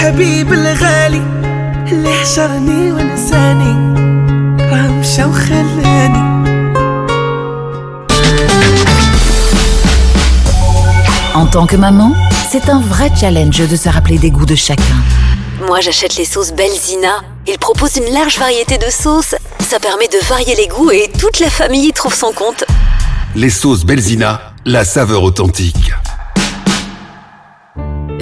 خاطر الحبيب الغالي اللي حشرني ونساني راه مشى وخلاني En tant que maman, c'est un vrai challenge de se rappeler des goûts de chacun. Moi, j'achète les sauces Belzina. Ils proposent une large variété de sauces. Ça permet de varier les goûts et toute la famille y trouve son compte. Les sauces Belzina, la saveur authentique.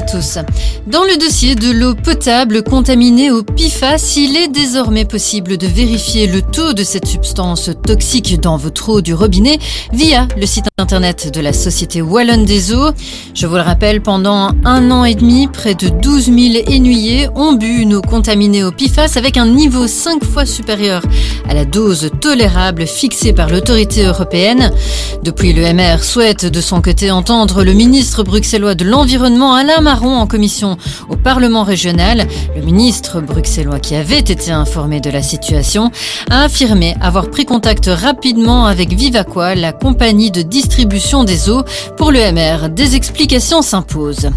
Tous. Dans le dossier de l'eau potable contaminée au PFAS, il est désormais possible de vérifier le taux de cette substance toxique dans votre eau du robinet via le site internet de la Société Wallonne des Eaux. Je vous le rappelle, pendant un an et demi, près de 12 000 énuyés ont bu une eau contaminée au PFAS avec un niveau 5 fois supérieur à la dose tolérable fixée par l'autorité européenne. Depuis, le MR souhaite de son côté entendre le ministre bruxellois de l'Environnement Alain Marron en commission au Parlement régional. Le ministre bruxellois qui avait été informé de la situation a affirmé avoir pris contact rapidement avec Vivaqua, la compagnie de distribution des eaux. Pour le MR, des explications s'imposent.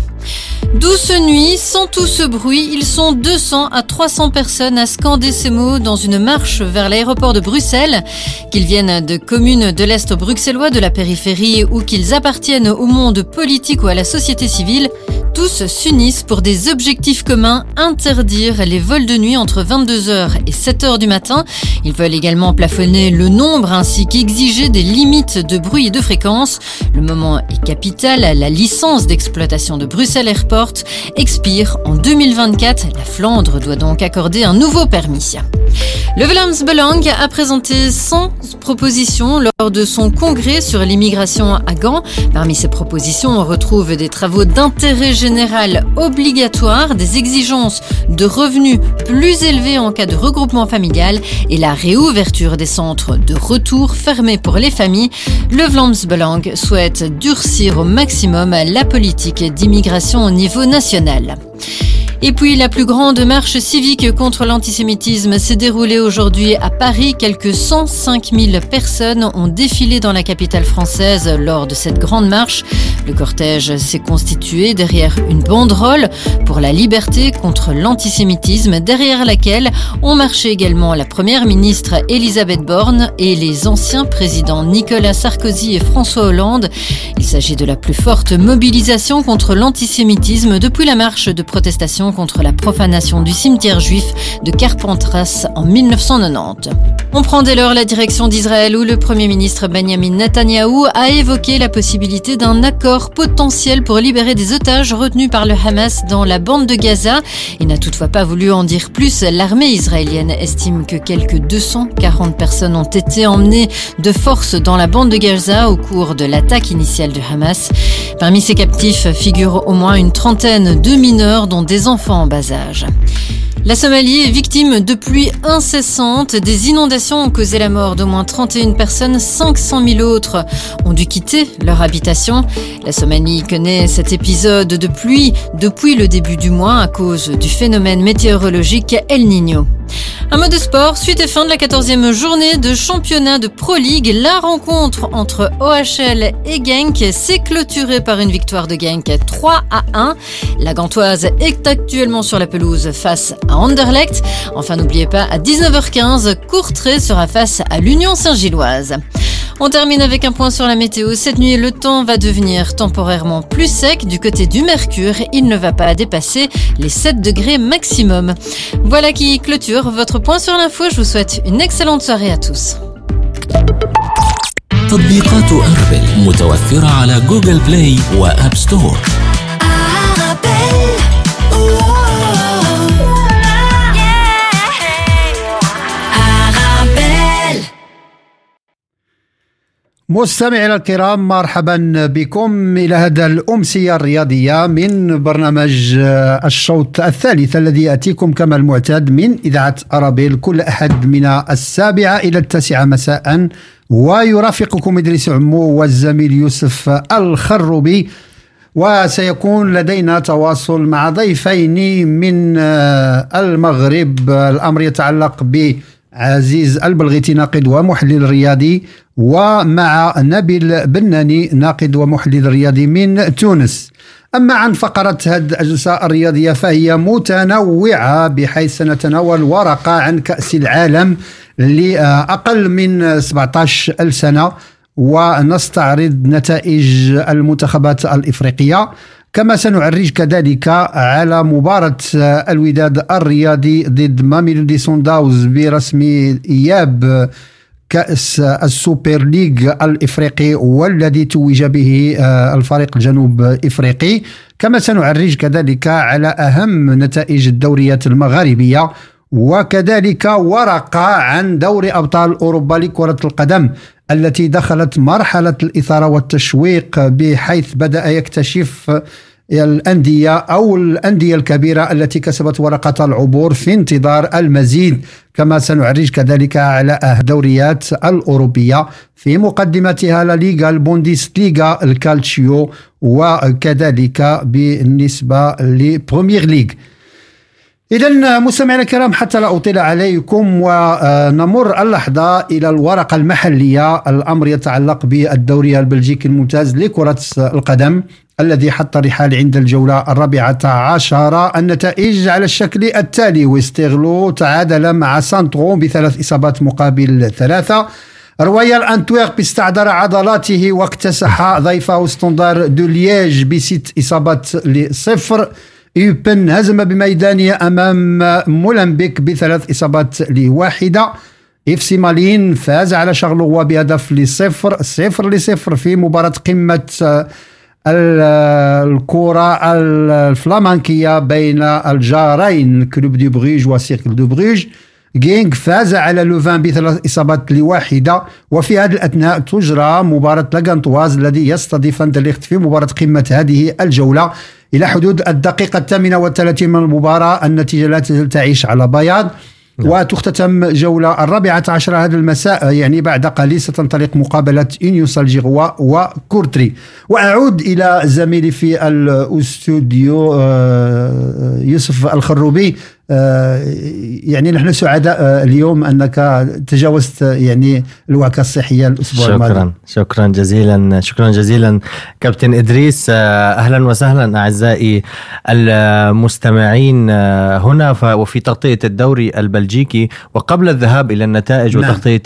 Douce nuit, sans tout ce bruit, ils sont 200 à 300 personnes à scander ces mots dans une marche vers l'aéroport de Bruxelles. Qu'ils viennent de communes de l'Est bruxellois, de la périphérie ou qu'ils appartiennent au monde politique ou à la société civile, tous s'unissent pour des objectifs communs, interdire les vols de nuit entre 22h et 7h du matin. Ils veulent également plafonner le nombre ainsi qu'exiger des limites de bruit et de fréquence. Le moment est capital, la licence d'exploitation de Bruxelles Airport expire en 2024. La Flandre doit donc accorder un nouveau permis. Le Vlaams Belang a présenté 100 propositions lors de son congrès sur l'immigration à Gand. Parmi ces propositions, on retrouve des travaux d'intérêt général obligatoires, des exigences de revenus plus élevés en cas de regroupement familial et la réouverture des centres de retour fermés pour les familles. Le Vlaams Belang souhaite durcir au maximum la politique d'immigration au niveau national. Et puis la plus grande marche civique contre l'antisémitisme s'est déroulée aujourd'hui à Paris. Quelques 105 000 personnes ont défilé dans la capitale française lors de cette grande marche. Le cortège s'est constitué derrière une banderole pour la liberté contre l'antisémitisme, derrière laquelle ont marché également la première ministre Elisabeth Borne et les anciens présidents Nicolas Sarkozy et François Hollande. Il s'agit de la plus forte mobilisation contre l'antisémitisme depuis la marche de protestation contre la profanation du cimetière juif de Carpentras en 1990. On prend dès lors la direction d'Israël où le Premier ministre Benjamin Netanyahou a évoqué la possibilité d'un accord potentiel pour libérer des otages retenus par le Hamas dans la bande de Gaza. Il n'a toutefois pas voulu en dire plus. L'armée israélienne estime que quelques 240 personnes ont été emmenées de force dans la bande de Gaza au cours de l'attaque initiale du Hamas. Parmi ces captifs figurent au moins une trentaine de mineurs dont des enfants en bas âge. La Somalie est victime de pluies incessantes. Des inondations ont causé la mort d'au moins 31 personnes. 500 000 autres ont dû quitter leur habitation. La Somalie connaît cet épisode de pluie depuis le début du mois à cause du phénomène météorologique El Niño. Un mot de sport, suite et fin de la 14e journée de championnat de Pro League. La rencontre entre OHL et Genk s'est clôturée par une victoire de Genk 3 à 1. La Gantoise est actuellement sur la pelouse face Anderlecht. Enfin, n'oubliez pas, à 19h15, Courtrai sera face à l'Union Saint-Gilloise. On termine avec un point sur la météo. Cette nuit, le temps va devenir temporairement plus sec du côté du Mercure. Il ne va pas dépasser les 7 degrés maximum. Voilà qui clôture votre point sur l'info. Je vous souhaite une excellente soirée à tous. تطبيقات أربل متوفرة على جوجل بلاي وآب ستور مستمعينا الكرام مرحبا بكم إلى هذا الأمسية الرياضية من برنامج الشوط الثالث الذي يأتيكم كما المعتاد من إذاعة أرابيل كل أحد من السابعة إلى التاسعة مساء. ويرافقكم إدريس عمو والزميل يوسف الخروبي. وسيكون لدينا تواصل مع ضيفين من المغرب. الأمر يتعلق ب عزيز البلغيتي ناقد ومحلل رياضي ومع نبيل بناني ناقد ومحلل رياضي من تونس. أما عن فقرة هذه الأجزاء الرياضية فهي متنوعة بحيث سنتناول ورقة عن كأس العالم لأقل من 17 سنة ونستعرض نتائج المنتخبات الإفريقية. كما سنعرج كذلك على مباراة الوداد الرياضي ضد ماميلودي سونداوز برسم إياب كأس السوبر ليج الإفريقي والذي توج به آه، الفريق الجنوب إفريقي. كما سنعرج كذلك على أهم نتائج الدوريات المغاربية وكذلك ورقة عن دوري أبطال أوروبا لكرة القدم. التي دخلت مرحلة الإثارة والتشويق بحيث بدأ يكتشف الأندية أو الأندية الكبيرة التي كسبت ورقة العبور في انتظار المزيد. كما سنعرج كذلك على الدوريات الأوروبية في مقدمتها لا ليغا البونديس ليغا الكالتشيو وكذلك بالنسبة لبرومير ليغ. إذا مستمعينا الكرام حتى لا أطيل عليكم ونمر اللحظة إلى الورقة المحلية. الأمر يتعلق بالدوري البلجيكي الممتاز لكرة القدم الذي حط الرحال عند الجولة الرابعة عشر. النتائج على الشكل التالي. ويسترلو تعادل مع سانترون بثلاث إصابات مقابل ثلاثة. رويال انتويرب استعرض عضلاته واكتسح ضيفه ستوندار دو ليج بست إصابات لصفر. يوبن هزم بميدانه أمام مولمبيك بثلاث إصابات لواحدة. إف سي مالين فاز على شارلروا بهدف لصفر صفر لصفر في مباراة قمة الكرة الفلامانكية بين الجارين كلوب دو بروج وسيركل دو بروج جينك فاز على لوفان بثلاث إصابات لواحدة. وفي هذه الأثناء تجرى مباراة لاغانتواز الذي يستضيف أندليخت في مباراة قمة هذه الجولة. إلى حدود الدقيقة الثامنة والثلاثين من المباراة النتيجة لا تزال تعيش على بياض نعم. وتختتم جولة الرابعة عشر هذا المساء يعني بعد قليل ستنطلق مقابلة إنيون سان جيلواز وكورتري وأعود إلى زميلي في الأستوديو آه، يوسف الخروبي يعني نحن سعداء آه، اليوم أنك تجاوزت يعني الوعكة الصحية الأسبوع شكرا الماضي. شكرا جزيلا شكرا جزيلا كابتن إدريس. آه، أهلا وسهلا أعزائي المستمعين هنا وفي تغطية الدوري البلجيكي. وقبل الذهاب إلى النتائج نعم. وتغطية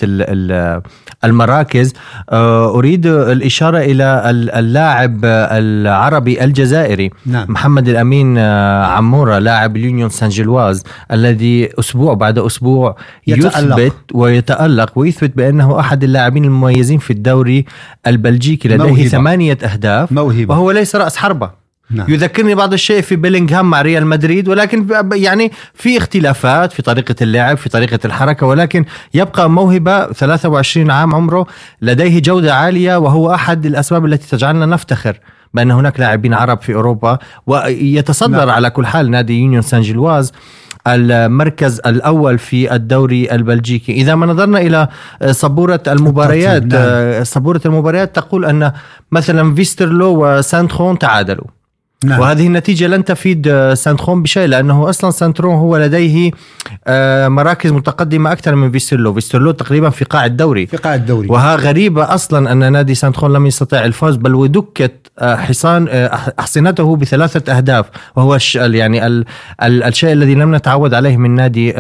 المراكز أريد الإشارة إلى اللاعب العربي الجزائري. نعم. محمد الأمين عمورة لاعب اليونيون سان جيلواز. الجهاز الذي أسبوع بعد أسبوع يتألق. يثبت ويتألق ويثبت بأنه أحد اللاعبين المميزين في الدوري البلجيكي لديه موهبة. ثمانية أهداف موهبة. وهو ليس رأس حربة نعم. يذكرني بعض الشيء في بيلينغهام مع ريال مدريد ولكن يعني في اختلافات في طريقة اللعب في طريقة الحركة ولكن يبقى موهبة 23 عام عمره لديه جودة عالية وهو أحد الأسباب التي تجعلنا نفتخر بأن هناك لاعبين عرب في أوروبا ويتصدر نعم. على كل حال نادي يونيون سان جيلواز المركز الأول في الدوري البلجيكي إذا ما نظرنا إلى سبورة المباريات نعم. سبورة المباريات تقول أن مثلا فيسترلو وسانتخون تعادلوا نعم. وهذه النتيجة لن تفيد آه، سانتخون بشيء لأنه أصلا سانترون هو لديه آه، مراكز متقدمة أكثر من فيسترلو فيسترلو تقريبا في قاع الدوري. في قاع الدوري. وها غريبة أصلا أن نادي سانتخون لم يستطع الفوز بل ودكت آه، حصان أحصنته بثلاثة أهداف. وهو يعني ال ال الشيء الذي لم نتعود عليه من نادي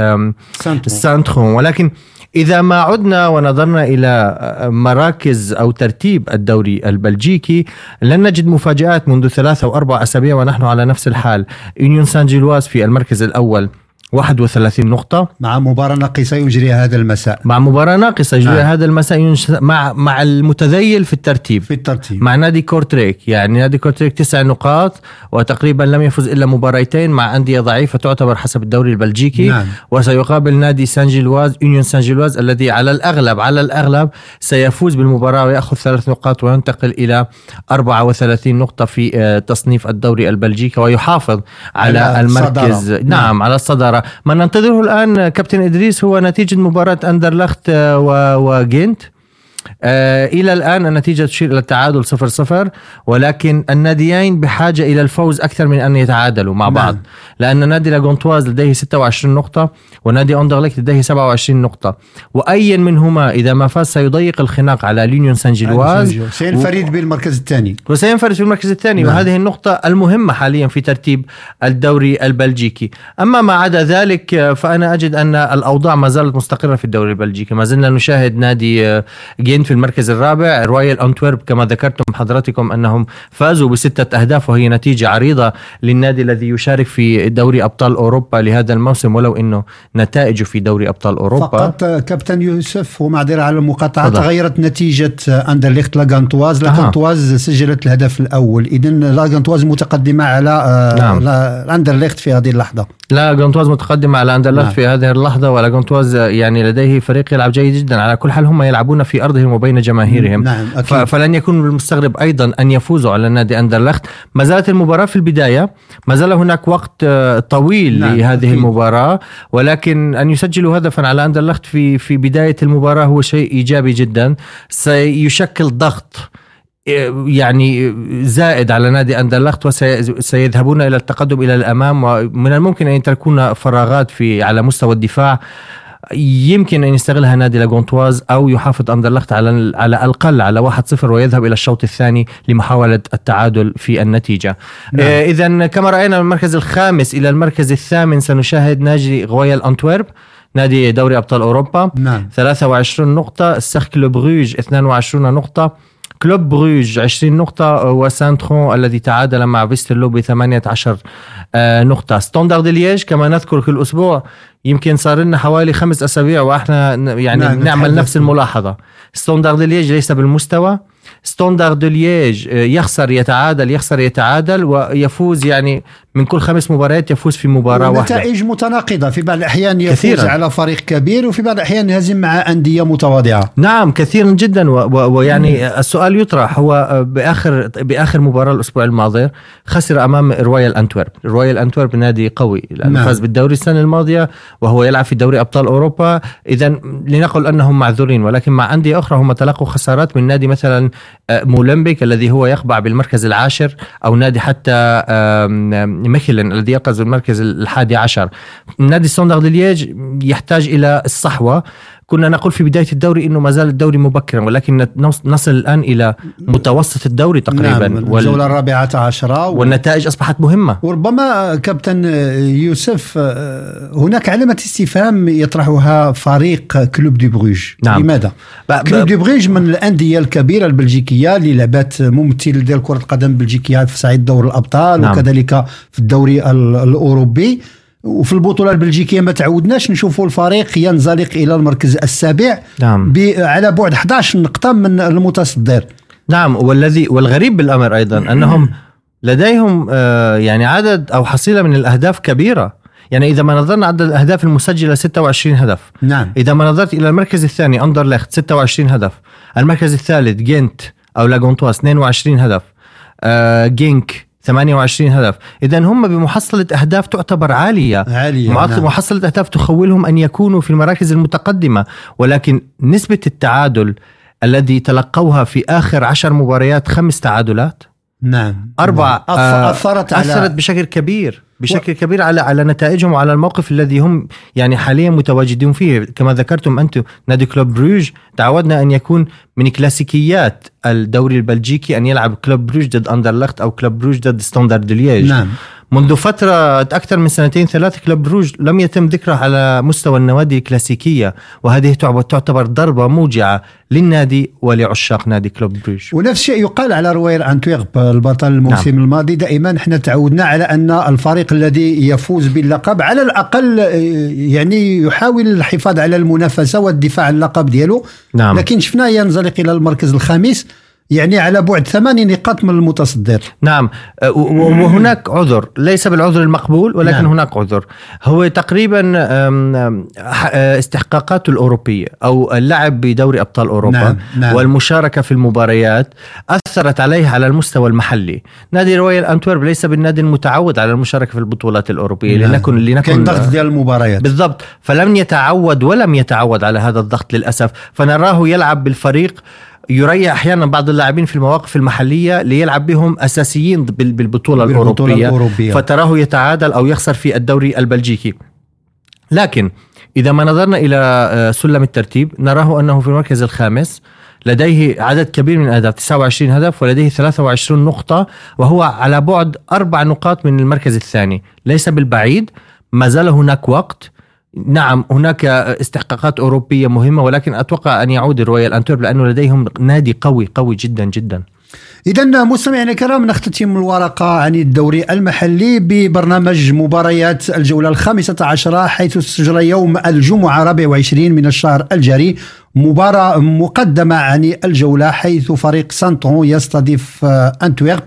سانتخون ولكن إذا ما عدنا ونظرنا إلى مراكز أو ترتيب الدوري البلجيكي لن نجد مفاجآت منذ ثلاثة أو أربع أسابيع ونحن على نفس الحال. يونيون سان جيلواز في المركز الأول. 31 نقطة. مع مباراة ناقصة يجريها هذا المساء. مع مباراة ناقصة يجريها نعم. هذا المساء ينش... مع مع المتذيل في الترتيب. في الترتيب. مع نادي كورتريك. يعني نادي كورتريك تسع نقاط وتقريبا لم يفز إلا مباراتين مع أندية ضعيفة تعتبر حسب الدوري البلجيكي. نعم. وسيقابل نادي سان جيلواز يونيون سان جيلواز الذي على الاغلب على الأغلب سيفوز بالمباراة ويأخذ ثلاث نقاط وينتقل إلى 34 نقطة في آه، تصنيف الدوري البلجيكي ويحافظ على, على المركز. الصدارة. نعم. على الصدارة. ما ننتظره الآن كابتن إدريس هو نتيجة مباراة أندرلخت آه، وجينت إلى الآن النتيجة تشير إلى التعادل صفر صفر ولكن الناديين بحاجة إلى الفوز أكثر من أن يتعادلوا مع نعم. بعض. لأن نادي لاغونتواز لديه 26 نقطة ونادي أندرليك لديه 27 نقطة. وأي منهما إذا ما فاز سيضيق الخناق على ليونيون سان جيلواز سينفرد بالمركز الثاني. وسينفرد في المركز الثاني نعم. وهذه النقطة المهمة حاليا في ترتيب الدوري البلجيكي. أما ما عدا ذلك آه، فأنا أجد أن الأوضاع ما زالت مستقرة في الدوري البلجيكي. ما زلنا نشاهد نادي آه، جين في المركز الرابع رويال أنتورب كما ذكرتم حضراتكم أنهم فازوا بستة أهداف وهي نتيجة عريضة للنادي الذي يشارك في دوري أبطال أوروبا لهذا الموسم ولو أنه نتائجه في دوري أبطال أوروبا فقط كابتن يوسف ومعذرة على المقاطعة. تغيرت نتيجة أندرليخت لاغانتواز. لاغانتواز سجلت الهدف الأول إذا لاغانتواز متقدمة على آه، نعم. أندرليخت في هذه اللحظة لا جونتواز متقدم على اندرلخت نعم. في هذه اللحظة ولا جونتواز يعني لديه فريق يلعب جيد جدا على كل حال هم يلعبون في أرضهم وبين جماهيرهم. نعم، أكيد. فلن يكون بالمستغرب أيضا أن يفوزوا على نادي أندرلخت. ما زالت المباراة في البداية. ما زال هناك وقت آه، طويل نعم، لهذه أكيد. المباراة. ولكن أن يسجلوا هدفا على أندرلخت في في بداية المباراة هو شيء إيجابي جدا. سيشكل ضغط يعني زائد على نادي أندرلخت وسيذهبون إلى التقدم إلى الأمام ومن الممكن أن تكون فراغات في على مستوى الدفاع. يمكن أن يستغلها نادي لاغونتواز أو يحافظ أندرلخت على على الأقل على 1-0 ويذهب إلى الشوط الثاني لمحاولة التعادل في النتيجة. نعم. آه اذا كما رأينا من المركز الخامس إلى المركز الثامن سنشاهد نادي غويال انتورب نادي دوري أبطال أوروبا نعم 23 نقطة سيركل بروج 22 نقطة كلوب بروج 20 نقطة وسانترون الذي تعادل مع فيسترلو ب 18 آه، نقطة. ستوندارد ليج كما نذكر كل أسبوع يمكن صار لنا حوالي خمس أسابيع وإحنا يعني نعم، نعم نعمل. نفس الملاحظة. ستوندارد ليج ليس بالمستوى. ستوندارد ليج آه، يخسر يتعادل يخسر يتعادل ويفوز يعني من كل خمس مباريات يفوز في مباراة واحدة. نتائج متناقضة. في بعض الأحيان يفوز كثيراً. على فريق كبير وفي بعض الأحيان يهزم مع أندية متواضعة. نعم كثيرا جدا. ويعني السؤال يطرح هو بآخر بآخر مباراة الأسبوع الماضي خسر أمام رويال أنتورب، رويال أنتورب نادي قوي لأنه نعم. فاز بالدوري السنة الماضية وهو يلعب في دوري أبطال أوروبا، اذا لنقل أنهم معذورين ولكن مع أندية أخرى هم تلقوا خسارات من نادي مثلا آه، مولمبيك الذي هو يقبع بالمركز العاشر أو نادي حتى ميخيلن الذي يقبع بالمركز الحادي عشر. نادي ستوندارد ليج يحتاج إلى الصحوة كنا نقول في بداية الدوري إنه ما زال الدوري مبكرا ولكن نصل الآن إلى متوسط الدوري تقريبا نعم وال- الجولة الرابعة عشرة و... والنتائج أصبحت مهمة وربما كابتن يوسف آه، هناك علامة استفهام يطرحها فريق كلوب دي بروج نعم. لماذا؟ ب- ب- كلوب دي بروج من الأندية الكبيرة البلجيكية اللي لعبت ممثل ديال كرة القدم البلجيكية في صعيد دور الأبطال نعم. وكذلك في الدوري ال- الأوروبي وفي البطولة البلجيكية ما تعودناش نشوفوا الفريق ينزلق إلى المركز السابع نعم. على بعد 11 نقطة من المتصدر. نعم والذي والغريب بالأمر أيضا أنهم لديهم آه، يعني عدد أو حصيلة من الأهداف كبيرة. يعني إذا ما نظرنا عدد الأهداف المسجلة 26 هدف. نعم. إذا ما نظرت إلى المركز الثاني اندرلخت 26 هدف. المركز الثالث جينت أو لاغونتواس 22 هدف. آه جينك 28 هدف. اذا هم بمحصلة أهداف تعتبر عالية. عالية معط- نعم. محصلة أهداف تخولهم أن يكونوا في المراكز المتقدمة. ولكن نسبة التعادل الذي تلقوها في آخر عشر مباريات خمس تعادلات؟ نعم أربع أث- آه، أثرت على أثرت بشكل كبير. بشكل كبير على على نتائجهم وعلى الموقف الذي هم يعني حاليا متواجدون فيه. كما ذكرتم أنتم نادي كلوب بروج تعودنا أن يكون من كلاسيكيات الدوري البلجيكي أن يلعب كلوب بروج ضد أندرلخت أو كلوب بروج ضد ستاندرد ليج نعم. منذ فترة أكثر من سنتين ثلاث كلوب بروج لم يتم ذكره على مستوى النوادي الكلاسيكية وهذه تعتبر ضربة موجعة للنادي ولعشاق نادي كلوب بروج. ونفس الشيء يقال على رويال أنتويرب البطل الموسم نعم. الماضي. دائما إحنا تعودنا على أن الفريق الفريق الذي يفوز باللقب. على الأقل آه، يعني يحاول الحفاظ على المنافسة والدفاع عن اللقب ديالو. نعم. لكن شفناه ينزلق إلى المركز الخامس. يعني على بعد ثماني نقاط من المتصدر. نعم. أه، وهناك عذر. ليس بالعذر المقبول ولكن نعم. هناك عذر. هو تقريبا أه، استحقاقاته الأوروبية أو اللعب بدوري أبطال أوروبا نعم، نعم. والمشاركة في المباريات أثرت عليه على المستوى المحلي. نادي رويال أنتورب ليس بالنادي المتعود على المشاركة في البطولات الأوروبية. نعم. لنكن كان لنكن ضغط ديال المباريات. بالضبط. فلم يتعود ولم يتعود على هذا الضغط للأسف. فنراه يلعب بالفريق يريح أحيانا بعض اللاعبين في المواقف المحلية ليلعب بهم أساسيين بال- بالبطولة, بالبطولة الأوروبية الأوروبية. فتراه يتعادل أو يخسر في الدوري البلجيكي لكن إذا ما نظرنا إلى آه، سلم الترتيب نراه أنه في المركز الخامس لديه عدد كبير من الأهداف 29 هدف ولديه 23 نقطة وهو على بعد أربع نقاط من المركز الثاني ليس بالبعيد ما زال هناك وقت نعم هناك استحقاقات أوروبية مهمة ولكن أتوقع أن يعود الرويال أنتورب لأنه لديهم نادي قوي قوي جدا جدا. إذا مستمعينا الكرام نختتم الورقة عن الدوري المحلي ببرنامج مباريات الجولة الخامسة عشرة حيث ستجرى يوم الجمعة 24 من الشهر الجاري مباراة مقدمة عن الجولة حيث فريق سانترون يستضيف أنتويرب.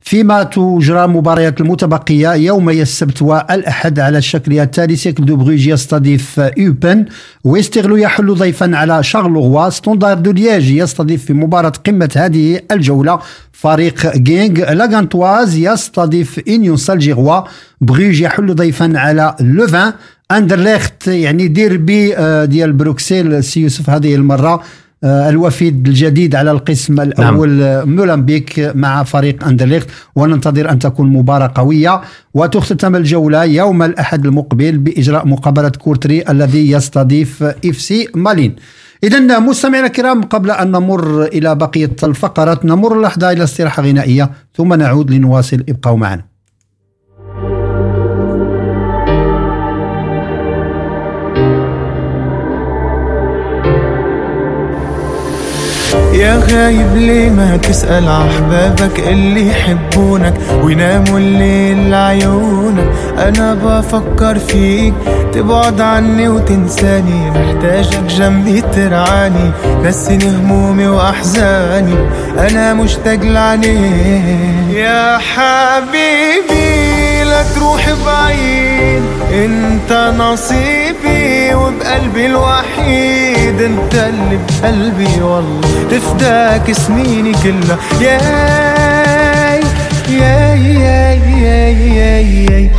فيما تجرى مباريات المتبقية يومي السبت والأحد على الشكل التالي سيركل دو بروج يستضيف يوبن ويسترلو يحل ضيفا على شارلغوا ستوندار دو لياج يستضيف في مباراة قمة هذه الجولة فريق جينغ لاغانتواز يستضيف إنيون سان جيلواز بروج يحل ضيفا على لوفان أندرليخت يعني ديربي آه، ديال بروكسل سي يوسف هذه المرة. الوافد الجديد على القسم الأول نعم. مولمبيك مع فريق أندرليخت. وننتظر أن تكون مباراة قوية وتختتم الجولة يوم الأحد المقبل بإجراء مقابلة كورتري الذي يستضيف إف سي مالين. إذا مستمعينا الكرام قبل أن نمر إلى بقية الفقرات نمر لحظة إلى استراحة غنائية ثم نعود لنواصل. ابقوا معنا. يا غايب ليه ما تسأل أحبابك اللي يحبونك ويناموا الليل لعيونك؟ أنا بفكر فيك تبعد عني وتنساني محتاجك جنبي ترعاني نسيني همومي وأحزاني أنا مشتاق لعينيك يا حبيبي تروح بعيد. انت نصيبي وبقلبي الوحيد. انت اللي بقلبي والله تفداك سنيني كلها. ياي ياي ياي ياي ياي, ياي.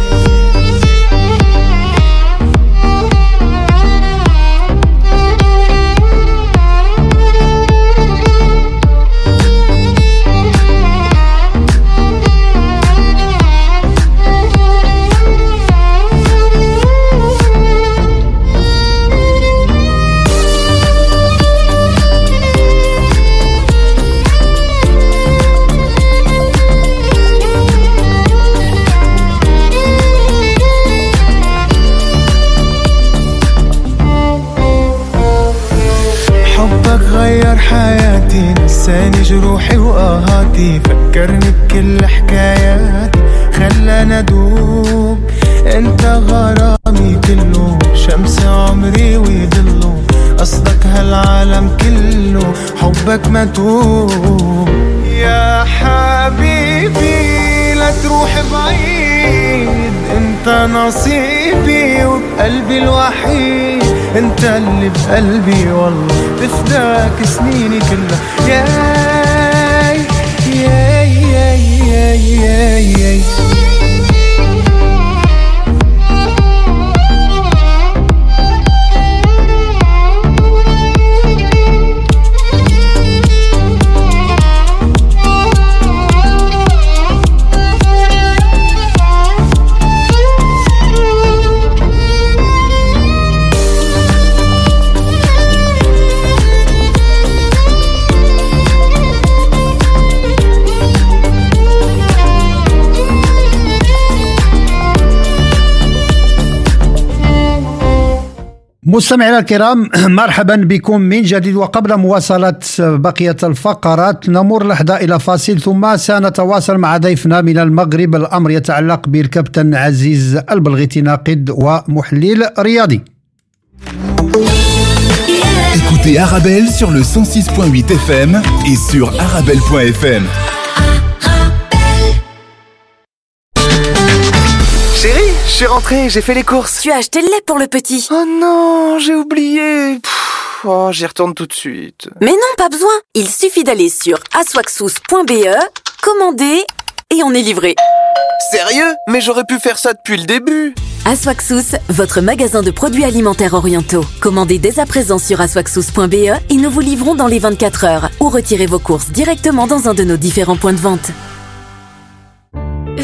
وآهاتي فكرني بكل حكاياتي خلاني أدوب انت غرامي كله شمس عمري ويضله. قصدك هالعالم كله حبك متوب. يا حبيبي لا تروح بعيد. انت نصيبي وبقلبي الوحيد. انت اللي بقلبي والله تفداك سنيني كلها. ياي ياي ياي مستمعينا الكرام مرحبا بكم من جديد وقبل مواصلة بقية الفقرات. نمر لحظة إلى فاصل ثم سنتواصل مع ضيفنا من المغرب. الأمر يتعلق بالكابتن عزيز البلغيتي ناقد ومحلل رياضي. Écoutez Arabelle sur le 106.8 FM et sur arabelle.fm. Chérie, je suis rentré, j'ai fait les courses. Tu as acheté le lait pour le petit. Oh non, j'ai oublié. Pff, oh, j'y retourne tout de suite. Mais non, pas besoin. Il suffit d'aller sur aswaxous.be, commander et on est livré. Sérieux? Mais j'aurais pu faire ça depuis le début. Aswaxous, votre magasin de produits alimentaires orientaux. Commandez dès à présent sur aswaxous.be et nous vous livrons dans les 24 heures ou retirez vos courses directement dans un de nos différents points de vente.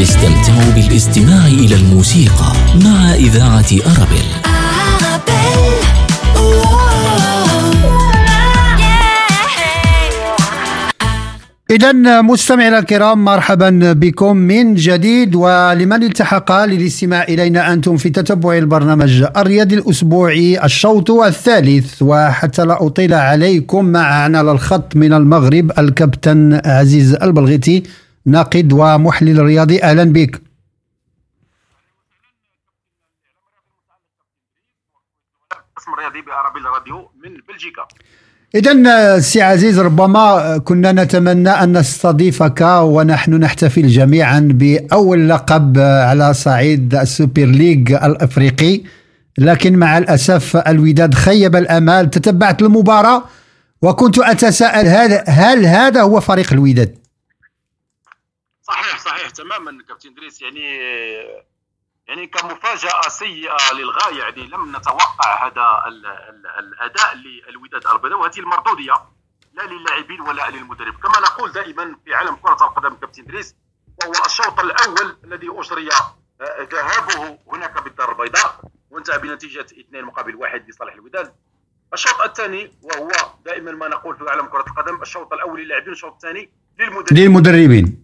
استمتعوا بالاستماع إلى الموسيقى مع إذاعة أرابيل. إذا مستمعينا الكرام مرحبا بكم من جديد ولمن التحق للاستماع إلينا أنتم في تتبع البرنامج الرياضي الأسبوعي الشوط الثالث. وحتى لا أطيل عليكم معنا على الخط من المغرب الكابتن عزيز البلغيتي. ناقد ومحلل رياضي. أهلا بك. الرياضي من بلجيكا. إذا سي عزيز ربما كنا نتمنى أن نستضيفك ونحن نحتفل جميعا بأول لقب على صعيد السوبر ليج الأفريقي. لكن مع الأسف الوداد خيب الأمال تتبعت المباراة وكنت أتساءل هل, هل هذا هو فريق الوداد؟ صحيح تماما كابتن دريس يعني يعني كمفاجأة سيئة للغاية يعني لم نتوقع هذا ال ال الأداء للوداد البيضاء وهذه المردوديه لا للاعبين ولا للمدرب. كما نقول دائما في عالم كرة القدم كابتن دريس وهو الشوط الأول الذي اجري ذهابه هناك بالدار البيضاء وانتهى بنتيجة اثنين مقابل واحد لصالح الوداد. الشوط الثاني وهو دائما ما نقول في عالم كرة القدم الشوط الأول للاعبين الشوط الثاني للمدربين. للمدربين.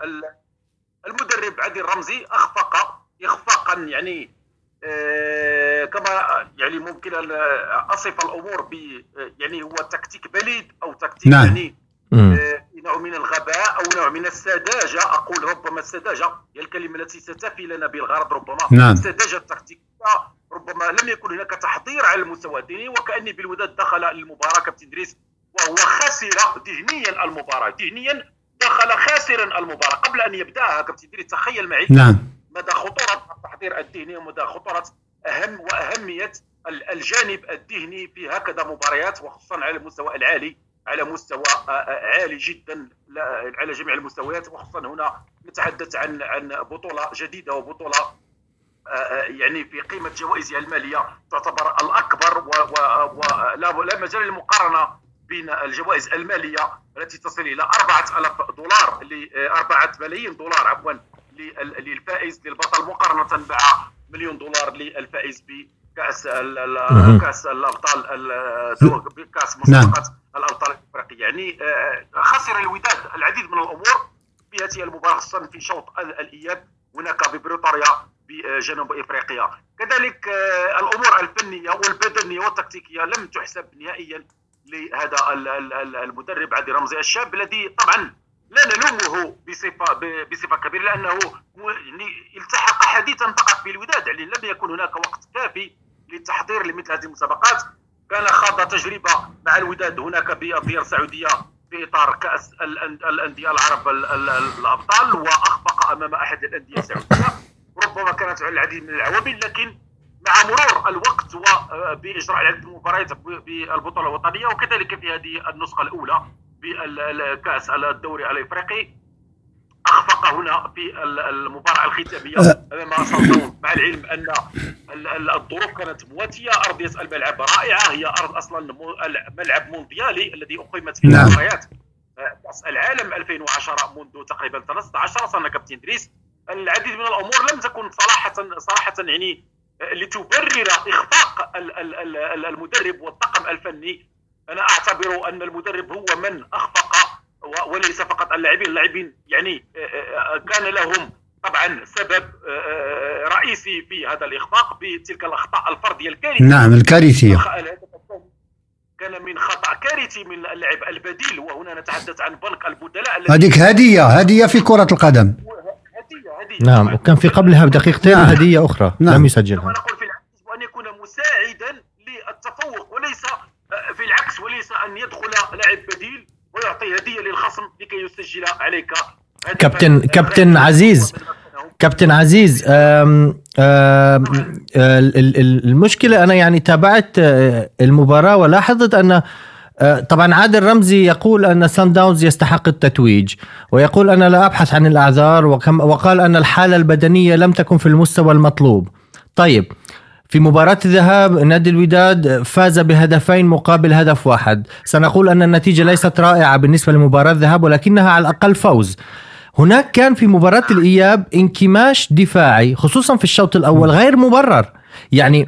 المدرب عادل الرمزي أخفق اخفاقا يعني آه كما يعني ممكن أن أصف الأمور ب يعني هو تكتيك بليد أو تكتيك نعم. يعني آه نوع من الغباء أو نوع من السذاجة أقول ربما السذاجة هي الكلمة التي ستفي لنا بالغرض ربما نعم. السذاجة التكتيكيه ربما لم يكن هناك تحضير على المستوى الديني وكأني بالوداد دخل المباراه كابتن إدريس وهو خسر ذهنيا المباراة ذهنيا دخل خاسرا المباراة. قبل أن يبدأها كابتن ادريس تخيل معي. نعم. مدى خطورة التحضير الذهني ومدى خطورة أهم وأهمية الجانب الذهني في هكذا مباريات وخصوصا على المستوى العالي على مستوى عالي جدا على جميع المستويات وخصوصا هنا نتحدث عن عن بطولة جديدة وبطولة يعني في قيمة جوائزها المالية تعتبر الأكبر ولا لا مجال للمقارنة بين الجوائز المالية التي تصل إلى 4000 دولار ل 4 ملايين دولار عفوا للفائز للبطل مقارنة مع مليون دولار للفائز بكأس كأس الأبطال كأس مسابقه الأبطال الإفريقية. يعني خسر الوداد العديد من الأمور في هذه المباراة خصوصا في شوط الإياب هناك ببريطانيا بجنوب إفريقيا. كذلك الأمور الفنية والبدنية والتكتيكية لم تحسب نهائيا لهذا المدرب عادل رمزي الشاب الذي طبعا لا نلومه بصفه بصفة كبيرة لأنه يعني التحق حديثا فقط بالوداد يعني لم يكن هناك وقت كافي للتحضير لمثل هذه المسابقات. كان خاض تجربة مع الوداد هناك بالديار السعوديه في إطار كأس الأندية العرب الأبطال واخفق أمام أحد الأندية السعودية. ربما كانت على العديد من العوامل لكن مع مرور الوقت وباجراء العديد من المباريات بالبطولة الوطنية وكذلك في هذه النسخة الأولى بالكاس الدوري الإفريقي أخفق هنا في المباراة الختامية أه. أمام صندوق مع العلم أن الظروف كانت مواتية أرضية الملعب رائعة هي أرض أصلا ملعب مونديالي الذي أقيمت فيه نعم. مباريات كأس العالم 2010 منذ تقريبا 13 سنه كابتن إدريس العديد من الأمور لم تكن صراحة صراحة يعني لتبرر إخفاق المدرب والطاقم الفني. أنا أعتبر أن المدرب هو من أخفق وليس فقط اللاعبين. اللاعبين يعني آه، آه، كان لهم طبعا سبب آه، رئيسي في هذا الإخفاق بتلك الأخطاء الفردية الكارثية. نعم الكارثية. كان من خطأ كارثي من اللاعب البديل وهنا نتحدث عن بنك البدلاء هذيك هدية هدية في كرة القدم. هديه هديه نعم وكان في قبلها بدقيقتين نعم. هديه أخرى نعم. لم يسجلها نقول في العكس وان يكون مساعدا للتفوق وليس في العكس وليس أن يدخل لاعب بديل ويعطي هدية للخصم لكي يسجل عليك كابتن كابتن عزيز كابتن عزيز آم آم المشكلة أنا يعني تابعت آه، المباراة ولاحظت أن آه، طبعا عادل رمزي يقول أن سان داونز يستحق التتويج ويقول أنا لا أبحث عن الأعذار وقال أن الحالة البدنية لم تكن في المستوى المطلوب. طيب في مباراة الذهاب نادي الوداد فاز بهدفين مقابل هدف واحد. سنقول أن النتيجة ليست رائعة بالنسبة لمباراة الذهاب ولكنها على الأقل فوز. هناك كان في مباراة الإياب انكماش دفاعي خصوصا في الشوط الأول غير مبرر. يعني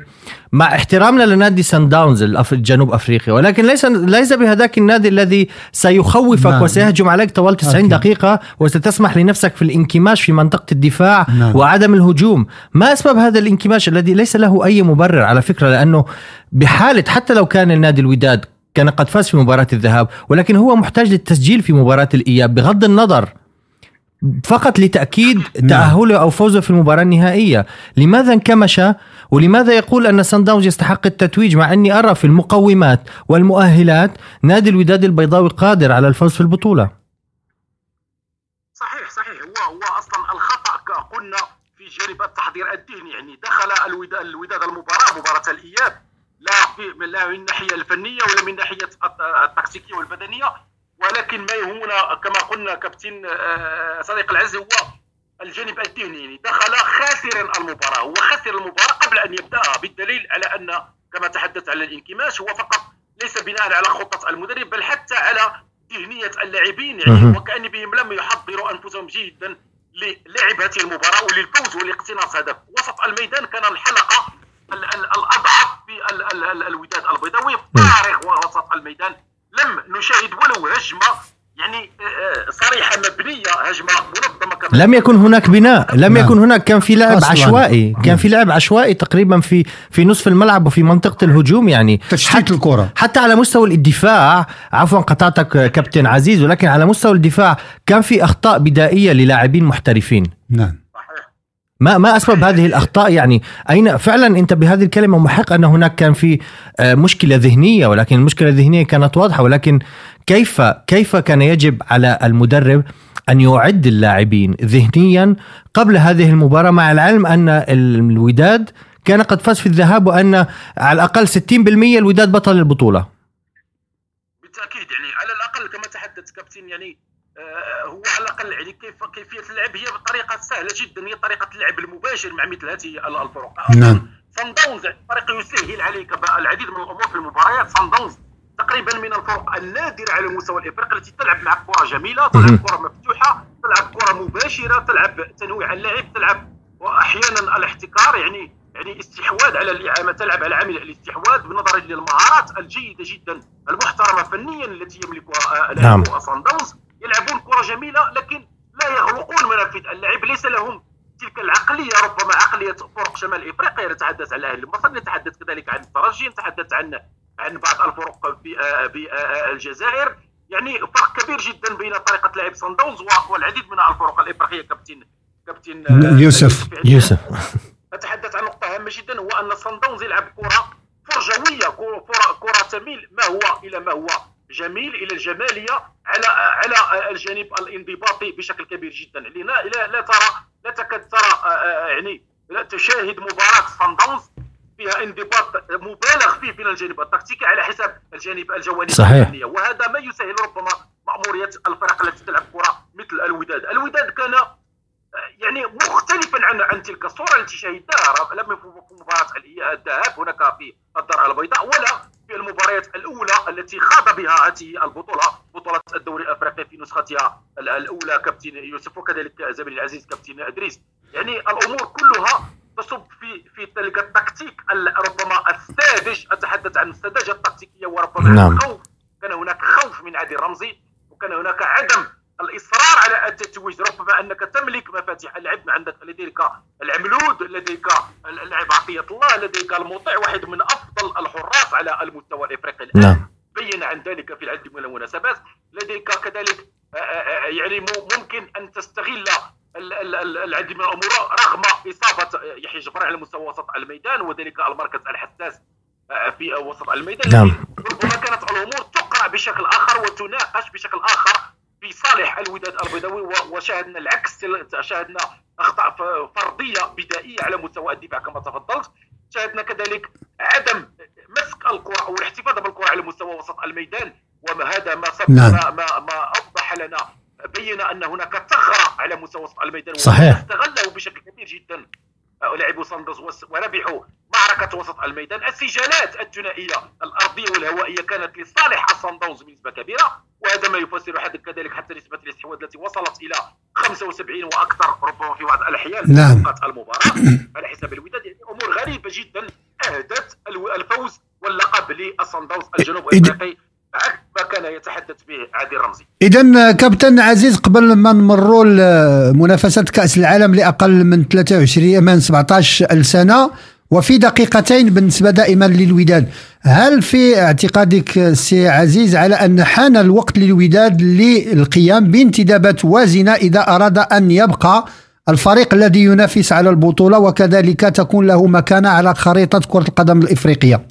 مع احترامنا لنادي سان داونز الجنوب أفريقيا ولكن ليس ليس بهذاك النادي الذي سيخوفك نعم. وسيهجم عليك طوال 90 أكيد. دقيقة وستسمح لنفسك في الانكماش في منطقة الدفاع نعم. وعدم الهجوم ما أسباب هذا الانكماش الذي ليس له أي مبرر على فكرة لأنه بحالة حتى لو كان النادي الوداد كان قد فاز في مباراة الذهاب ولكن هو محتاج للتسجيل في مباراة الإياب بغض النظر فقط لتأكيد نعم. تأهله أو فوزه في المباراة النهائية لماذا انكمش ولماذا يقول أن سان داونز يستحق التتويج مع أني أرى في المقومات والمؤهلات نادي الوداد البيضاوي قادر على الفوز في البطولة؟ صحيح صحيح. هو هو أصلا الخطأ قلنا في جانب التحضير الذهني يعني دخل الوداد, الوداد المباراة مباراة الإياب لا في لا من الناحية الفنية ولا من الناحية التكتيكية والبدنية ولكن ما يهمنا كما قلنا كابتن آه، صديق العز هو الجانب الذهني يعني دخل خاسرا المباراة هو خسر المباراة قبل أن يبداها بالدليل على أن كما تحدث على الانكماش هو فقط ليس بناء على خطه المدرب بل حتى على ذهنية اللاعبين يعني وكان بهم لم يحضروا أنفسهم جيدا للعب هذه المباراة وللفوز ولاقتناص هدف وسط الميدان كان الحلقة الأضعف في الوداد البيضاوي فارغ وسط الميدان لم نشاهد ولو هجمة يعني آه، آه، صريحة مبنية هجمة منظمة كما لم يكن هناك بناء لم نعم. يكن هناك كان في لعب أصلاً. عشوائي كان في لعب عشوائي تقريبا في في نصف الملعب وفي منطقة الهجوم يعني. تشتيت الكرة. حتى على مستوى الدفاع عفوا قطعتك كابتن عزيز ولكن على مستوى الدفاع كان في أخطاء بدائية للاعبين محترفين. نعم. ما ما أسباب هذه الأخطاء يعني؟ أين فعلا أنت بهذه الكلمة محق أن هناك كان في آه، مشكلة ذهنية ولكن المشكلة الذهنية كانت واضحة ولكن كيف كيف كان يجب على المدرب أن يعد اللاعبين ذهنيا قبل هذه المباراة مع العلم أن الوداد كان قد فاز في الذهاب وأن على الأقل 60% الوداد بطل البطوله بالتأكيد يعني على الأقل كما تحدث كابتن يعني آه، هو على الأقل يعني كيف كيفية اللعب هي بطريقة سهلة جدا هي طريقة اللعب المباشر مع مثل هذه الفرق. نعم. صن داونز طريقه يسهل عليك العديد من الأمور في المباريات. صن داونز تقريبا من الفرق النادره على المستوى الافريقي التي تلعب مع كرة جميلة تلعب كرة مفتوحة تلعب كرة مباشرة تلعب تنويع اللعب تلعب واحيانا الاحتكار يعني يعني استحواذ على الاعامه تلعب على عامل الاستحواذ بالنظر للمهارات الجيدة جدا المحترمة فنيا التي يملكها نعم. صن داونز يلعبون كرة جميلة لكن لا يغلقون منافذ اللعب ليس لهم تلك العقلية ربما عقلية فرق شمال إفريقيا نتحدث عن أهل مصر نتحدث كذلك عن الترجي نتحدث عن عن بعض الفرق في آه، في آه، الجزائر. يعني فرق كبير جدا بين طريقة لعب سان داونز والعديد من الفرق. الافريقيه كابتن كابتن آه، يوسف يوسف. أتحدث عن نقطة هامة جدا هو أن سان داونز يلعب كرة فرجويه كرة تميل ما هو؟ إلى ما هو؟ جميل إلى الجمالية على على الجانب الانضباطي بشكل كبير جدا. لا لا ترى لا تكاد ترى يعني لا تشاهد مباراة سان داونز فيها انضباط مبالغ فيه من الجانب التكتيكي على حساب الجانب الجوانب صحيح. الفنية. وهذا ما يسهل ربما مأمورية الفرق التي تلعب كرة مثل الوداد. الوداد كان آه، يعني مختلفا عن عن تلك الصورة التي شهدناها لم يكن في مباراة الذهاب هناك في الدار البيضاء ولا في المباريات الأولى التي خاض بها هذه البطولة بطولة الدوري الأفريقي في نسختها الأولى. كابتن يوسف وكذلك زميلي العزيز كابتن إدريس. يعني الأمور كلها تصب في في تلك التكتيك ربما الساذج. أتحدث عن السذاجة التكتيكية وربما نعم. الخوف كان هناك خوف من عادل رمزي وكان هناك عدم الإصرار على التتويج ربما أنك تملك مفاتيح اللعب عندك لديك العملود لديك اللاعب عطية الله لديك المطيع واحد من أفضل الحراس على المستوى الإفريقي الآن. نعم. بين عن ذلك في العديد من المناسبات لديك كذلك يعني ممكن أن تستغل العديد من الأمور رغم إصابة يحيى جبران على مستوى وسط الميدان وذلك المركز الحساس آه، في وسط الميدان. نعم. ربما كانت الأمور تقرأ بشكل آخر وتناقش بشكل آخر في صالح الوداد البيضاوي وشاهدنا العكس شاهدنا أخطاء فردية بدائية على مستوى الدفاع كما تفضلت. شاهدنا كذلك عدم مسك الكرة أو الاحتفاظ بالكرة على مستوى وسط الميدان وما هذا ما نعم. ما ما أوضح لنا بين أن هناك ثغرة على مستوى وسط الميدان صحيح. استغله بشكل كبير جدا. لعبوا ساندوز وربحوا معركة وسط الميدان السجالات الثنائية الأرضية والهوائية. كانت لصالح الصندوز بنسبة كبيرة وهذا ما يفسر حد كذلك حتى نسبة الاستحواذ التي وصلت إلى 75 وأكثر ربما في بعض الأحيان نعم. في المباراة. على حساب الوداد يعني أمور غريبة جدا. أهدت الفوز واللقب للصندوز الجنوب الأفريقي ما كان يتحدث به عادل رمزي. اذا كابتن عزيز قبل ما نمروا لمنافسة كأس العالم لأقل من 23 من 17 سنة وفي دقيقتين بالنسبة دائما للوداد. هل في اعتقادك سي عزيز على أن حان الوقت للوداد للقيام بانتدابات وازنة إذا أراد أن يبقى الفريق الذي ينافس على البطولة وكذلك تكون له مكانة على خريطة كرة القدم الإفريقية؟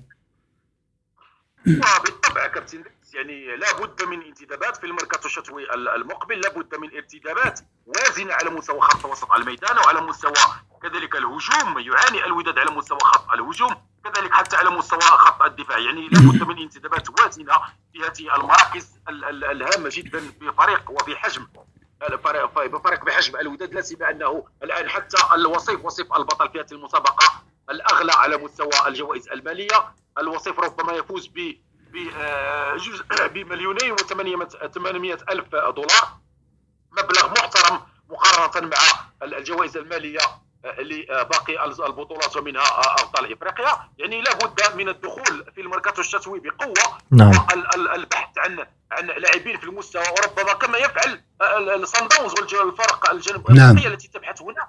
بالطبع كابتن. يعني لابد من انتدابات في الميركاتو الشتوي المقبل لابد من ارتدابات وازنة على مستوى خط وسط الميدان وعلى مستوى كذلك الهجوم. يعاني الوداد على مستوى خط الهجوم كذلك حتى على مستوى خط الدفاع. يعني لابد من انتدابات وازنة في هذه المراكز الهامه جدا بفريق وبحجم بفريق بحجم الوداد. لا سيما أنه الآن حتى الوصيف وصيف البطل في هذه المسابقة الأغلى على مستوى الجوائز المالية. الوصيف ربما يفوز ب بمليونين و 800 ألف دولار. مبلغ محترم مقارنة مع الجوائز المالية آه، لباقي البطولات ومنها آه، أبطال إفريقيا. يعني لابد من الدخول في الميركاتو الشتوي بقوة. نعم. البحث عن عن لاعبين في المستوى. وربما كما يفعل الصن داونز والفرق الجنوب نعم. التي تبحث هنا.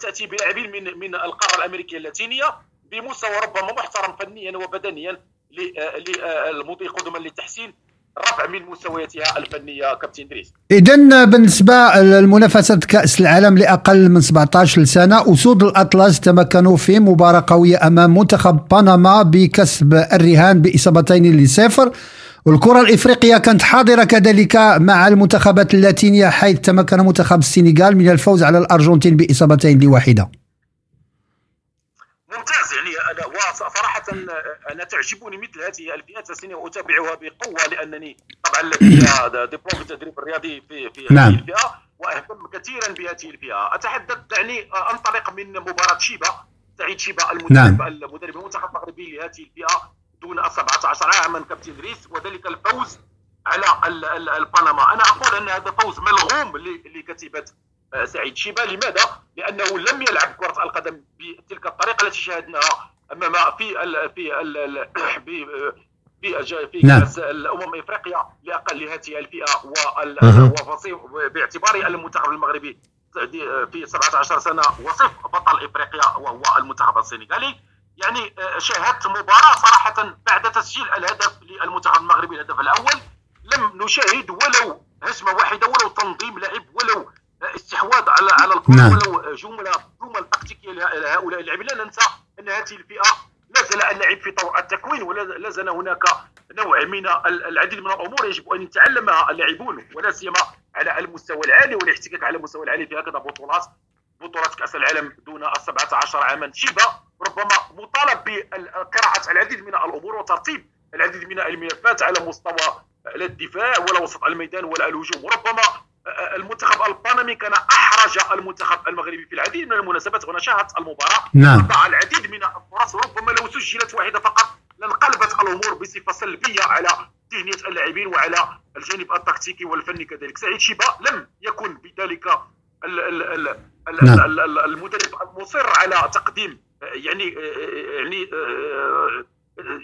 تأتي بلاعبين من من القارة الأمريكية اللاتينية بمستوى ربما محترم فنيا وبدنيا. للمضي قدما للتحسين رفع من مستوياتها الفنية كابتن دريس اذا بالنسبة للمنافسة كأس العالم لأقل من 17 سنه أسود الأطلس تمكنوا في مباراة قوية أمام منتخب بنما بكسب الرهان بإصابتين لصفر. والكرة الإفريقية كانت حاضرة كذلك مع المنتخبات اللاتينية حيث تمكن منتخب السنغال من الفوز على الأرجنتين بإصابتين لواحدة. ممتاز. وصراحه أنا تعجبني مثل هذه الفئات السنيه وأتابعها بقوة لأنني طبعا لدي دبلوم التدريب الرياضي في في نعم. هذه الفئة وأهتم كثيرا بهذه الفئة أتحدث يعني أنطلق من مباراة شيبا سعيد شيبا المدرب نعم. المدرب المنتخب المغربي لهذه الفئة دون 17 عاما كابتن ريس وذلك الفوز على البنما أنا أقول أن هذا فوز ملغوم لكتيبة آه، سعيد شيبة لماذا؟ لأنه لم يلعب كرة القدم بتلك الطريقة التي شاهدناها امام في ال في ال في في نعم. كأس الأمم إفريقيا لأقل هذه الفئة باعتبار المنتخب المغربي في 17 سنة وصف بطل إفريقيا وهو المنتخب السنغالي يعني آه، شاهدت مباراة صراحة بعد تسجيل الهدف للمنتخب المغربي الهدف الأول لم نشاهد ولو هجمه واحدة ولو تنظيم لعب ولو استحواذ على على الكرة نعم. ولو جملة جمل تكتيكية لهؤلاء اللاعبين لا ننسى إن هذه الفئة لا زال اللعب في طور التكوين ولا زال هناك نوع من العديد من الأمور يجب أن يتعلمها اللاعبون ولا سيما على المستوى العالي والاحتكاك على المستوى العالي في هكذا بطولات بطولات كأس العالم دون 17 عاما. شبه ربما مطالب بقراءة العديد من الأمور وترتيب العديد من الملفات على مستوى على الدفاع ولا وسط الميدان ولا الهجوم. وربما المنتخب البانامي كان أحرج المنتخب المغربي في العديد من المناسبات وأنا شاهدت المباراة. نعم. العديد من الفرص وربما لو سجلت واحدة فقط لانقلبت الأمور بصفة سلبية على ذهنية اللاعبين وعلى الجانب التكتيكي والفني كذلك. سعيد شيبة لم يكن بذلك نعم. المدرب المصر على تقديم يعني يعني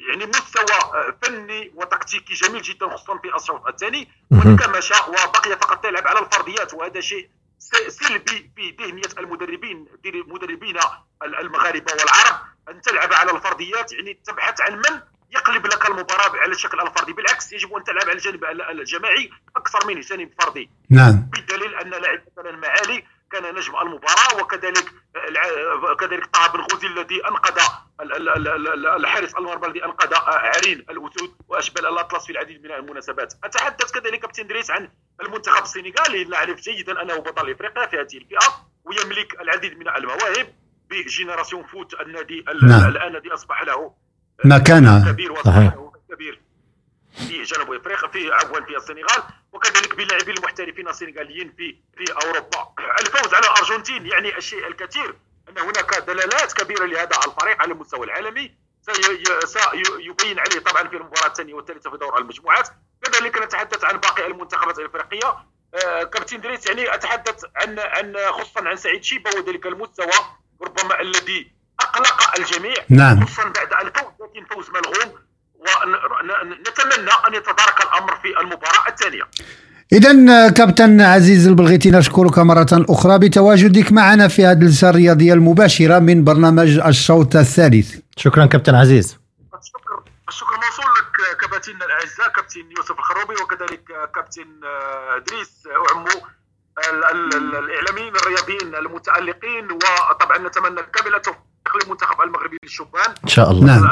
يعني مستوى فني وتكتيكي جميل جدا خصوصا في الشوط الثاني. وانكمش وبقي فقط تلعب على الفرديات وهذا شيء سلبي في ذهنيه المدربين مدربين المغاربة والعرب أن تلعب على الفرديات. يعني تبحث عن من يقلب لك المباراة على الشكل الفردي. بالعكس يجب أن تلعب على الجانب الجماعي أكثر من الجانب الفردي. نعم. بالدليل أن لاعب مثلا معالي كان نجم المباراة وكذلك كذلك طه بن غوزي الذي أنقذ الحارس المرمى الذي انقذ عرين الاسود واشبال الأطلس في العديد من المناسبات. أتحدث كذلك كابتن دريس عن المنتخب السنغالي. نعرف جيدا أنه بطل إفريقيا في هذه الفئة ويملك العديد من المواهب بجينيراسيون فوت النادي نعم. الان الذي أصبح له مكانه. كبير صحيح. كبير في جنوب إفريقيا في عفوا في السنغال وكذلك باللاعبين المحترفين السنغاليين في في أوروبا. الفوز على الارجنتين يعني الشيء الكثير أن هناك دلالات كبيرة لهذا الفريق على المستوى العالمي. سيبين عليه طبعا في المباراة الثانية والثالثة في دور المجموعات. كذلك نتحدث عن باقي المنتخبات الإفريقية. آه كابتن دريس يعني أتحدث عن عن خصوصا عن سعيد شيبة وذلك المستوى ربما الذي أقلق الجميع. نعم. خصوصا بعد الفوز لكن فوز ملغوم. ونتمنى أن يتدارك الأمر في المباراة الثانية. إذا كابتن عزيز البلغيتي نشكرك مرة أخرى بتواجدك معنا في هذه الجلسة الرياضية المباشرة من برنامج الشوط الثالث. شكرا كابتن عزيز. الشكر الشكر موصول لك كباتننا الأعزاء كابتن يوسف الخروبي وكذلك كابتن إدريس عمو الإعلاميين الرياضيين المتألقين وطبعا نتمنى كامل التوفيق للمنتخب المغربي للشبان إن شاء الله نعم.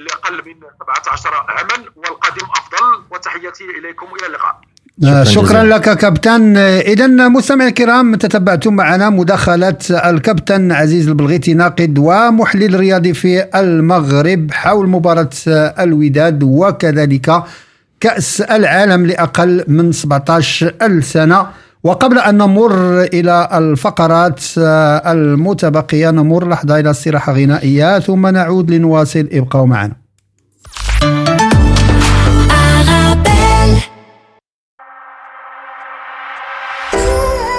لأقل من 17 عاما والقادم أفضل وتحياتي إليكم والى اللقاء شكرا, شكرا لك كابتن. اذا مستمعي الكرام تتبعتم معنا مداخلة الكابتن عزيز البلغيتي ناقد ومحلل رياضي في المغرب حول مباراة الوداد وكذلك كأس العالم لأقل من 17 سنة. وقبل أن نمر إلى الفقرات المتبقية نمر لحظة إلى استراحة غنائية ثم نعود لنواصل. ابقوا معنا.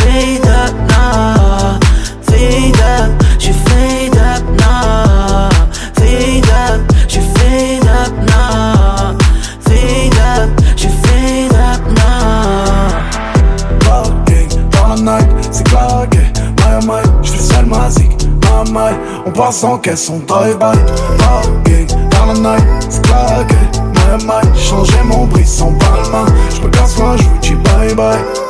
fade up. Fade up, je fade up now. Fade up, je fade up now. Fade up, je fade up now. dans la night, c'est claqué. My my, je fais seul ma zik. My my, on passe en caisse, on drive by. Parking dans la night, c'est claqué. My my, changé mon bris sans palma. Je me casse moi, je vous dis bye bye.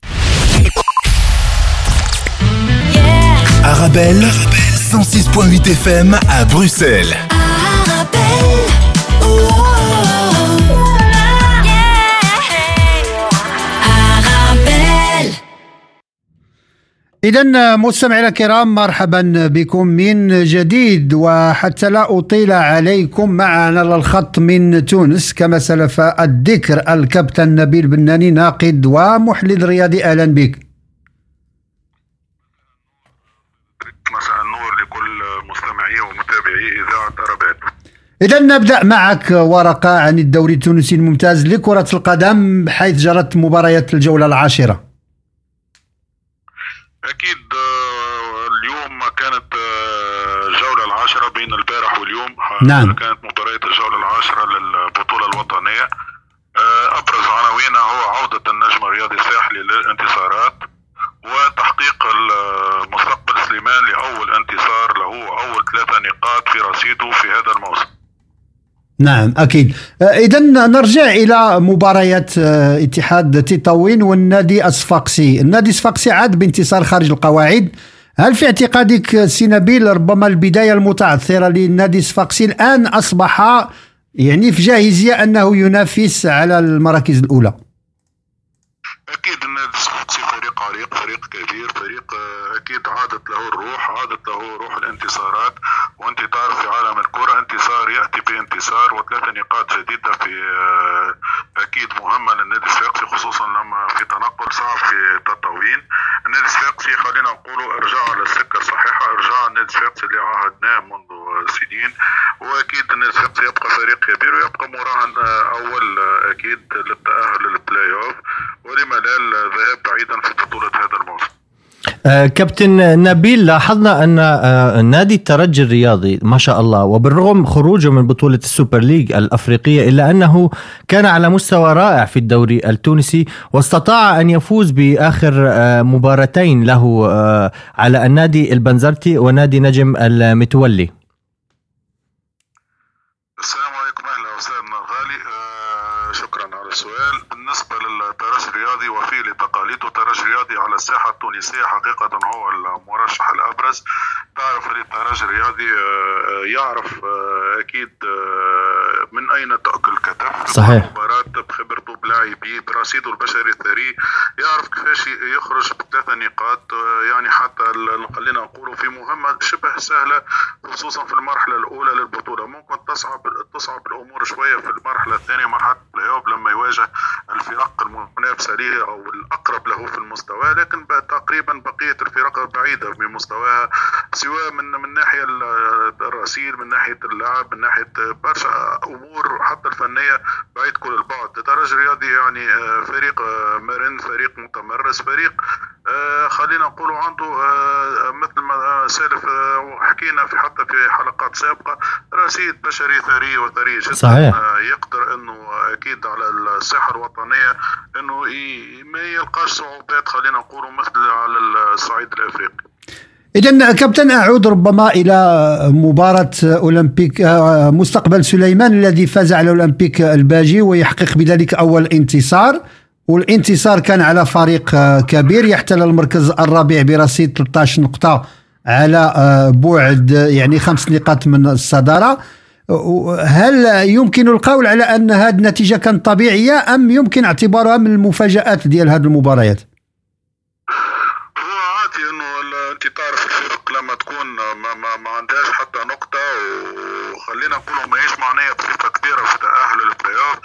Arabelle, 106.8 FM à Bruxelles. إذا مستمعينا الكرام مرحبا بكم من جديد وحتى لا أطيل عليكم معنا الخط من تونس كما سلف الذكر الكابتن نبيل بناني ناقد ومحلل رياضي أهلا بك مساء النور لكل مستمعي ومتابعي إذاعة أرابات إذا نبدأ معك ورقة عن الدوري التونسي الممتاز لكرة القدم حيث جرت مباريات الجولة العاشرة. أكيد آه، اليوم كانت آه، الجولة العاشرة بين البارح واليوم. نعم. كانت مباريات الجولة العاشرة للبطولة الوطنية. آه، أبرز عناوينها هو عودة النجم الرياضي الساحلي للانتصارات وتحقيق مستقبل سليمان لاول انتصار له اول ثلاثة نقاط في رصيده في هذا الموسم نعم أكيد. اذا نرجع إلى مباريات آه، اتحاد تطاوين والنادي الصفاقسي النادي الصفاقسي عاد بانتصار خارج القواعد. هل في اعتقادك سينابيل ربما البداية المتعثره للنادي الصفاقسي الآن أصبح يعني في جاهزية أنه ينافس على المراكز الأولى؟ أكيد. فريق فريق كبير فريق آه، أكيد عادت له الروح عادت له روح الانتصارات. وأنت تعرف في عالم الكرة انتصار يأتي بانتصار وثلاث نقاط جديدة في آه، أكيد مهمة للنادي الصفاقسي خصوصا لما في تنقل صعب في تطاوين النادي الصفاقسي خلينا نقولوا ارجع على السكة الصحيحة ارجع النادي الصفاقسي اللي عاهدناه منذ سنين. وأكيد النادي الصفاقسي يبقى فريق كبير ويبقى مراهن آه، أول أكيد للتأهل للبلاي اوف ولما لا الذهاب بعيدا في بطولة هذا الموسم. آه كابتن نبيل لاحظنا أن آه نادي الترجي الرياضي ما شاء الله وبالرغم خروجه من بطولة السوبر ليج الأفريقية إلا أنه كان على مستوى رائع في الدوري التونسي واستطاع أن يفوز بآخر آه مباراتين له آه على النادي البنزرتي ونادي نجم المتلوي. السلام عليكم أهلا وسهلا غالي. آه شكرا على السؤال. بالنسبة للترجي الرياضي وفي لتقاليده على الساحه التونسية حقيقة هو المرشح الأبرز. تعرف الترجي الرياضي آه يعرف آه أكيد آه من أين تأكل كتف صحيح. مباراه بخبرته بلاعبيه برصيده البشري الثري. يعرف كيفاش يخرج بثلاثه نقاط آه يعني حتى خلينا نقولوا في مهمة شبه سهلة خصوصا في المرحلة الأولى للبطولة. ممكن تصعب تصعب الأمور شوية في المرحلة الثانية مرحلة البلاي لما يواجه الفرق المنافسة له أو الاقرب له في المستوى لكن تقريبا بقية الفرق بعيدة من مستواها سواء من من ناحية الرصيد من ناحية اللعب من ناحية برشا أمور حتى الفنية بعيد كل البعد الترجي الرياضي يعني فريق مرن فريق متمرس فريق خلينا نقولوا عنده مثل ما سالف وحكينا في حتى في حلقات سابقة رصيد بشري ثري وثري جدا صحيح. يقدر إنه أكيد على الساحة الوطنية إنه ما يلقاش صعوبات خلينا نقولوا مثل على الصعيد الأفريقي. إذا كابتن أعود ربما إلى مباراة أولمبيك مستقبل سليمان الذي فاز على أولمبيك الباجي ويحقق بذلك أول انتصار. والانتصار كان على فريق كبير يحتل المركز الرابع برصيد 13 نقطة على بعد يعني خمس نقاط من الصدارة. هل يمكن القول على أن هذه النتيجة كانت طبيعية أم يمكن اعتبارها من المفاجآت ديال هذه المباريات؟ هو عادي انه انت تعرف الفرق لما تكون ما, ما, ما عندهاش حتى نقطة وخلينا نقولوا ماهيش معنية بصفة كبيرة في تأهل البلاي اوف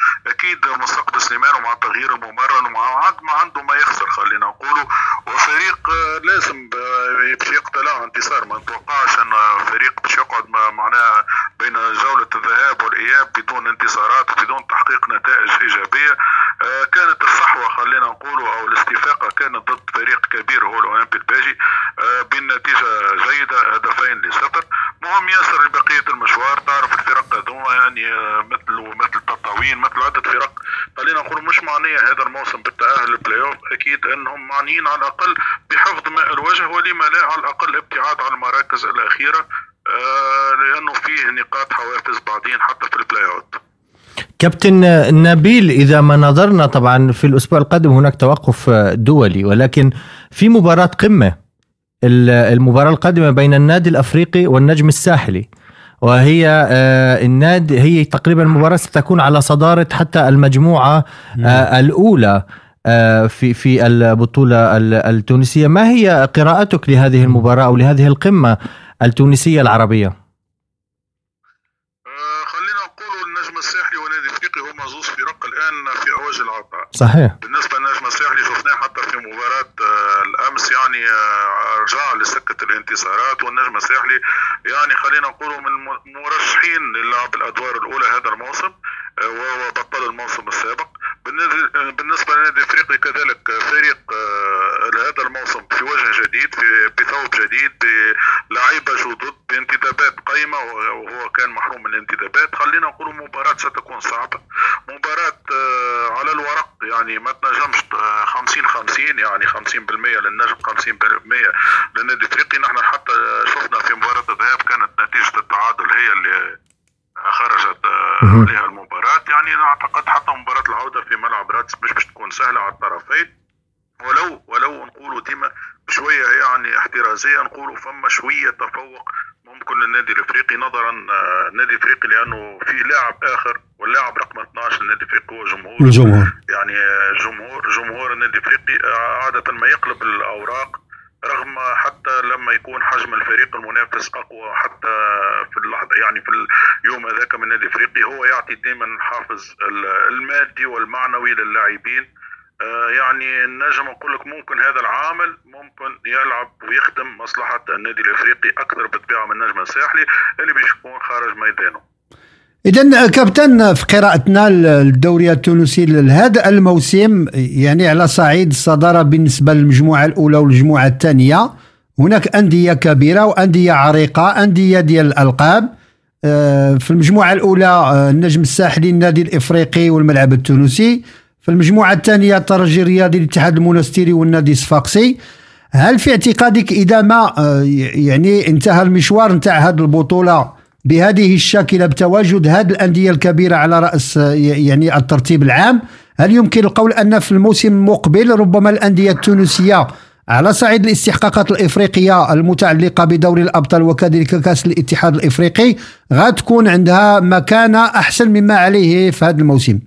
أكيد مستقبل سليمان ومع التغيير الممرن ومع ما عنده ما يخسر خلينا نقولوا وفريق لازم باش يقتلع انتصار ما نتوقعش إن فريق باش يقعد معناها بين جولة الذهاب والإياب بدون انتصارات وبدون تحقيق نتائج إيجابية. آه، كانت الصحوة خلينا نقولوا أو الاستفاقة كانت ضد فريق كبير هو الأولمبي الباجي آه، بنتيجة جيدة هدفين لصفر. مهم ياسر بقية المشوار. تعرف الفرق هذوما يعني آه، مثل مثل تطاوين مثل عدة فرق. خلينا نقول مش معنية هذا الموسم بالتأهل البلاي اوف أكيد أنهم معنيين على الأقل بحفظ ماء الوجه ولما لا على الأقل ابتعاد عن المراكز الأخيرة لأنه فيه نقاط حوافز بعدين حتى في ال play out كابتن نبيل إذا ما نظرنا طبعا في الأسبوع القادم هناك توقف دولي ولكن في مباراة قمة المباراة القادمة بين النادي الأفريقي والنجم الساحلي. وهي آه، النادي هي تقريبا المباراة ستكون على صدارة حتى المجموعة آه، الأولى آه، في في البطولة التونسية. ما هي قراءتك لهذه المباراة أو لهذه القمة التونسية العربية؟ صحيح. بالنسبة للنجم الساحلي شفناه حتى في مباراة الأمس يعني آه، رجع لسكة الانتصارات والنجم الساحلي. يعني خلينا نقول من المرشحين للعب الأدوار الأولى هذا الموسم آه، وهو بطل الموسم السابق. بالنسبة للنادي الافريقي كذلك فريق هذا الموسم في وجه جديد في بثوب جديد بلعيبة جدد بانتدابات قايمة وهو كان محروم من الانتدابات. خلينا نقول مباراة ستكون صعبة. مباراة على الورق يعني ما تنجمش 50 50 يعني 50% للنجم 50% للنادي الإفريقي. نحن حتى شفنا في مباراة الذهاب كانت نتيجة التعادل هي اللي خرجت عليها المباراة. يعني أعتقد حتى مباراة العودة في ملعب رادس مش باش تكون سهلة على الطرفين. ولو ولو نقولوا ديما بشوية يعني احترازية نقولوا فما شوية تفوق ممكن للنادي الإفريقي نظرا النادي الإفريقي لأنه في لاعب آخر واللاعب رقم 12 للنادي الإفريقي هو جمهور. الجمهور. يعني جمهور جمهور النادي الإفريقي عادة ما يقلب الأوراق رغم حتى لما يكون حجم الفريق المنافس أقوى حتى في اللحظة يعني في اليوم هذاك من النادي الافريقي هو يعطي دائما الحافز المادي والمعنوي للاعبين آه، يعني نجم نقول لك ممكن هذا العامل ممكن يلعب ويخدم مصلحة النادي الإفريقي أكثر بالطبيعه من النجم الساحلي اللي بيش يكون خارج ميدانه. اذا كابتن في قراءتنا الدوري التونسي لهذا الموسم يعني على صعيد الصدارة بالنسبة للمجموعة الأولى والمجموعة الثانية هناك أندية كبيرة وأندية عريقة أندية ديال الألقاب آه، في المجموعة الأولى آه، النجم الساحلي النادي الإفريقي والملعب التونسي. في المجموعة الثانية الترجي الرياضي الاتحاد المنستيري والنادي الصفاقسي هل في اعتقادك إذا ما آه، يعني انتهى المشوار نتاع هذه البطولة بهذه الشاكلة بتواجد هذه الأندية الكبيرة على رأس آه، يعني الترتيب العام؟ هل يمكن القول أن في الموسم المقبل ربما الأندية التونسية على صعيد الاستحقاقات الإفريقية المتعلقة بدوري الأبطال وكذلك كأس الاتحاد الإفريقي غتكون عندها مكانة أحسن مما عليه في هذا الموسم.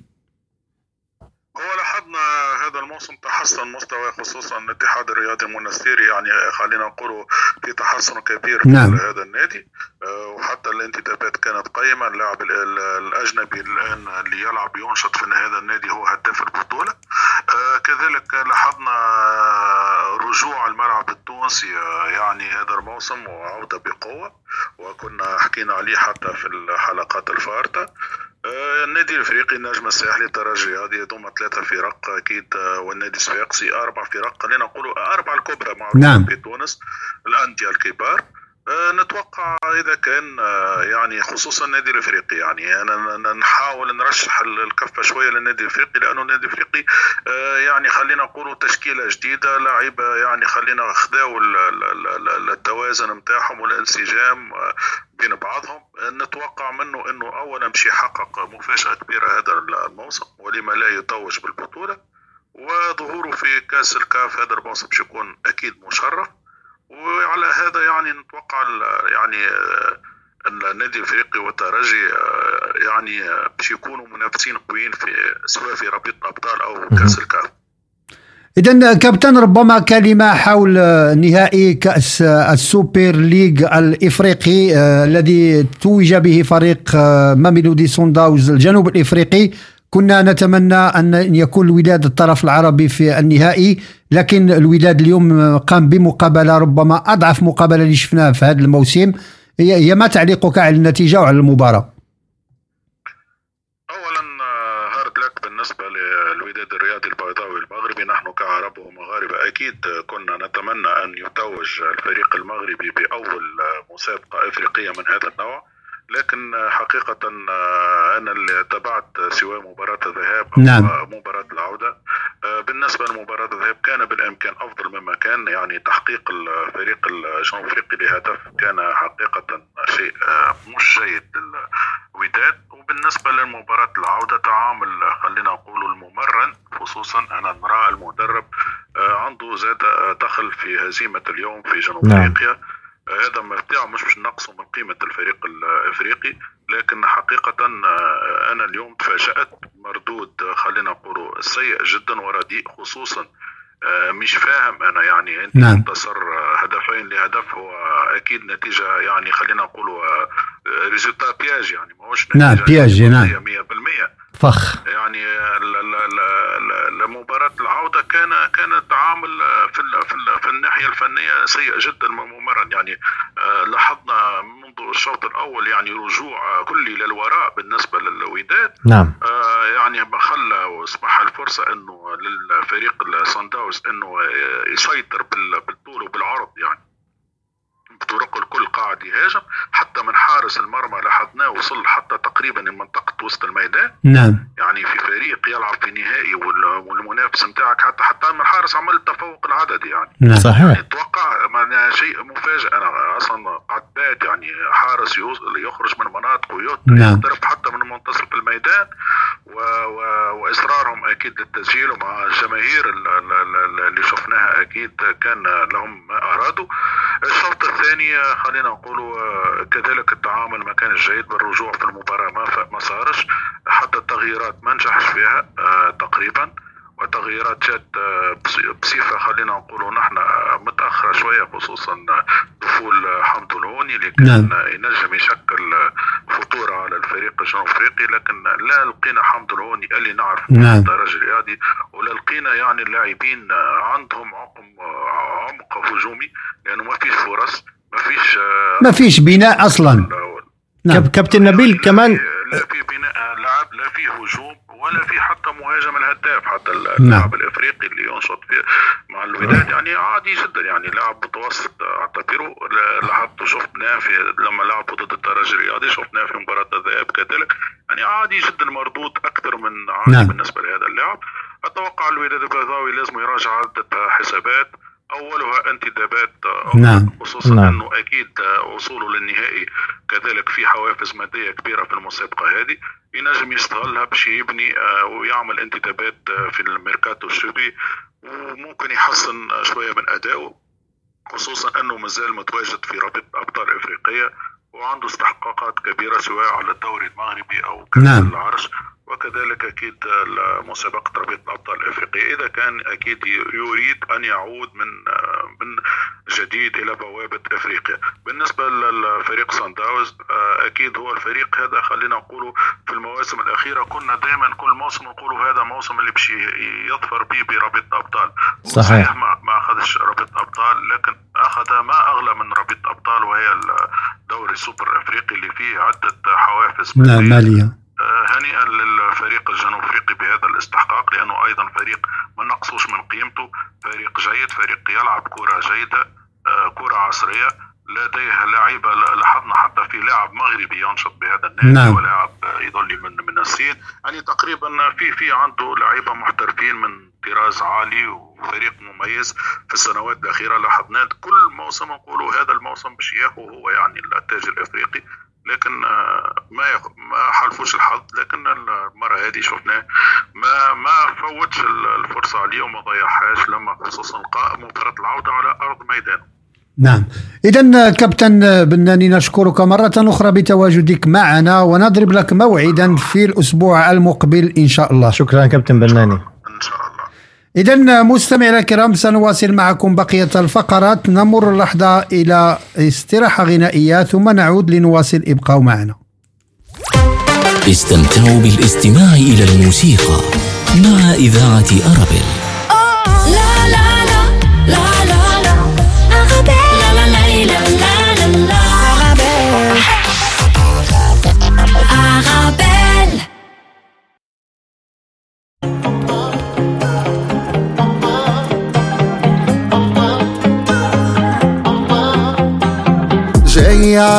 تحسن مستوى خصوصا الاتحاد الرياضي المنستيري يعني خلينا نقول في تحسن كبير في نعم. هذا النادي. آه، وحتى الانتدابات كانت قيمة. اللاعب الأجنبي الآن اللي يلعب ينشط في هذا النادي هو هداف البطولة. آه، كذلك لاحظنا رجوع الملعب التونسي آه، يعني هذا الموسم وعودة بقوة وكنا حكينا عليه حتى في الحلقات الفارطة. آه، النادي الافريقي النجم الساحلي الترجي هذه ضم ثلاثة فرق أكيد آه، والنادي الصفاقسي أربع فرق خلينا نقولوا أربع الكبرى معروفين نعم. في تونس الأندية الكبار آه، نتوقع إذا كان آه، يعني خصوصا النادي الإفريقي. يعني أنا نحاول نرشح الكفة شوية للنادي الإفريقي لأنه النادي الإفريقي آه، يعني خلينا نقولوا تشكيلة جديدة لعيبه يعني خلينا خذاو التوازن نتاعهم والانسجام بين بعضهم. نتوقع منه إنه اولا باش يحقق مفاجأة كبيرة هذا الموسم ولما لا يتوج بالبطولة وظهوره في كأس الكاف هذا الموسم باش يكون أكيد مشرف. وعلى هذا يعني نتوقع يعني آه، النادي الافريقي والترجي آه، يعني آه، باش يكونوا منافسين قويين في سواء في رابطة الأبطال أو كأس الكاف إذا كابتن ربما كلمة حول نهائي كأس السوبر ليج الإفريقي الذي توج به فريق ماميلودي سونداونز الجنوب الإفريقي. كنا نتمنى أن يكون الوداد الطرف العربي في النهائي لكن الوداد اليوم قام بمقابلة ربما أضعف مقابلة اللي شفناها في هذا الموسم. هي ما تعليقك على النتيجة وعلى المباراة؟ بالنسبة للوداد الرياضي البيضاوي المغربي. نحن كعرب ومغاربة أكيد كنا نتمنى أن يتوج الفريق المغربي بأول مسابقة إفريقية من هذا النوع. لكن حقيقة أنا اللي تابعت سواء مباراة الذهاب أو نعم. مباراة العودة بالنسبة لمباراة الذهاب كان بالإمكان أفضل مما كان يعني تحقيق الفريق الجنوب أفريقي لهدف كان حقيقة شيء مش جيد للوداد وبالنسبة لمباراة العودة تعامل خلينا نقول الممرن خصوصا أنا نرى المدرب عنده زاد دخل في هزيمة اليوم في جنوب نعم. هذا مرتاع مش باش نقصوا من قيمة الفريق الإفريقي لكن حقيقة آه، أنا اليوم تفاجأت مردود آه، خلينا نقولوا سيء جدا ورديء خصوصا آه، مش فاهم أنا يعني أنت نعم. انتصر آه، هدفين لهدف هو أكيد نتيجة يعني خلينا نقولوا résultat piège يعني ما هوش نعم piège نعم. 100% فخ. يعني لمباراة العودة كان كان التعامل في ال- في ال- في الناحية الفنية سيء جدا ممرا. يعني آه، لاحظنا منذ الشوط الأول يعني رجوع كلي للوراء بالنسبة للوداد. نعم. آه، يعني خلى وسمح الفرصة إنه للفريق الصن داونز إنه آه، يسيطر بال- بالطول وبالعرض يعني. بطرق الكل قاعد يهاجم حتى من حارس المرمى لاحظناه وصل حتى تقريبا لمنطقة وسط الميدان. نعم. يعني في فريق يلعب في نهائي وال- والمنافس نتاعك حتى حتى من الحارس عمل التفوق العددي يعني. نعم. صحيح. أتوقع ما شيء مفاجئ. أنا أصلا قعدت بات يعني حارس يخرج من مناطق ويقدر نعم. يضرب حتى من منتصف الميدان. و... و... وإصرارهم أكيد للتسجيل ومع الجماهير ال- ال- ال- اللي شفناها أكيد كان لهم ما أرادوا. الشوط الثاني خلينا نقولوا كذلك التعامل ما كان جيد بالرجوع في المباراة. ما صارش. حتى التغييرات ما نجحش فيها آه، تقريبا. وتغييرات جات آه، بص- بصفة خلينا نقولوا نحن آه، متأخرة شوية خصوصا آه، دخول آه، حمد الهوني اللي كان نعم. آه، ينجم يشكل آه، خطوره على الفريق الجنوب أفريقي. لكن لا لقينا حمد الهوني اللي نعرفه نعم. الدرجة الرياضي ولا لقينا يعني اللاعبين آه، عندهم عقم آه، عمق هجومي. لأنه ما فيش فرص. ما فيش آه، ما فيش بناء أصلا. نعم كاب- كابتن نبيل كمان لا في بناء لعب لا في هجوم ولا في حتى مهاجم الهداف حتى نعم. اللاعب الإفريقي اللي ينشط فيه مع الوداد. يعني عادي جدا يعني لاعب متوسط أعتبره. لاحظت شفناه في لما لعبوا ضد الترجي الرياضي شفناه في مباراة الذهاب كذلك. يعني عادي جدا مردود أكثر من عادي نعم. بالنسبة لهذا اللاعب. أتوقع الوداد البيضاوي لازم يراجع عدة حسابات. أولها انتدابات نعم. خصوصا نعم. إنه أكيد وصوله للنهائي كذلك في حوافز مادية كبيرة في المسابقه هذه ينجم يستغلها باش يبني آه، ويعمل انتدابات آه، في الميركاتو الشتوي وممكن يحسن آه، شوية من ادائه خصوصا إنه مازال متواجد في رابطة أبطال إفريقية وعنده استحقاقات كبيرة سواء على الدوري المغربي أو كأس نعم. العرش وكذلك أكيد مسابقه رابطة الأبطال الأفريقية. إذا كان أكيد يريد أن يعود من من جديد إلى بوابة أفريقيا. بالنسبة للفريق سان داونز أكيد هو الفريق هذا خلينا نقوله في المواسم الأخيرة كنا دائما كل موسم نقولوا هذا موسم اللي باش يظفر به برابطة الأبطال. صحيح. ما ما أخذش رابطة ابطال لكن أخذ ما أغلى من رابطة ابطال وهي الدوري السوبر الأفريقي اللي فيه عدة حوافز. مالية. آه، هنيئا للفريق الجنوب افريقي بهذا الاستحقاق لأنه أيضا فريق ما نقصوش من قيمته. فريق جيد فريق يلعب كرة جيدة آه، كرة عصرية. لديه لعيبة لاحظنا حتى في لاعب مغربي ينشط بهذا النادي نعم. ولاعب يظل من من الصين. يعني تقريبا في في عنده لعيبة محترفين من طراز عالي وفريق مميز في السنوات الأخيرة. لاحظنا كل موسم نقولوا هذا الموسم باش ياخذ هو يعني التاج الإفريقي. لكن آه، ما يخ... ما حالفوش الحظ لكن المرة هذه شفناه. ما ما فوتش ال- الفرصة عليه وما ضيعهاش لما خصوصا لقاء مباراة العودة على أرض ميدانه. نعم. إذا كابتن بناني نشكرك مرة أخرى بتواجدك معنا ونضرب لك موعدا في الأسبوع المقبل إن شاء الله. شكرا كابتن بناني. إذا مستمعينا الكرام سنواصل معكم بقية الفقرات. نمر لحظة إلى استراحة غنائية ثم نعود لنواصل. ابقوا معنا. استمتعوا بالاستماع إلى الموسيقى مع إذاعة أرابيل.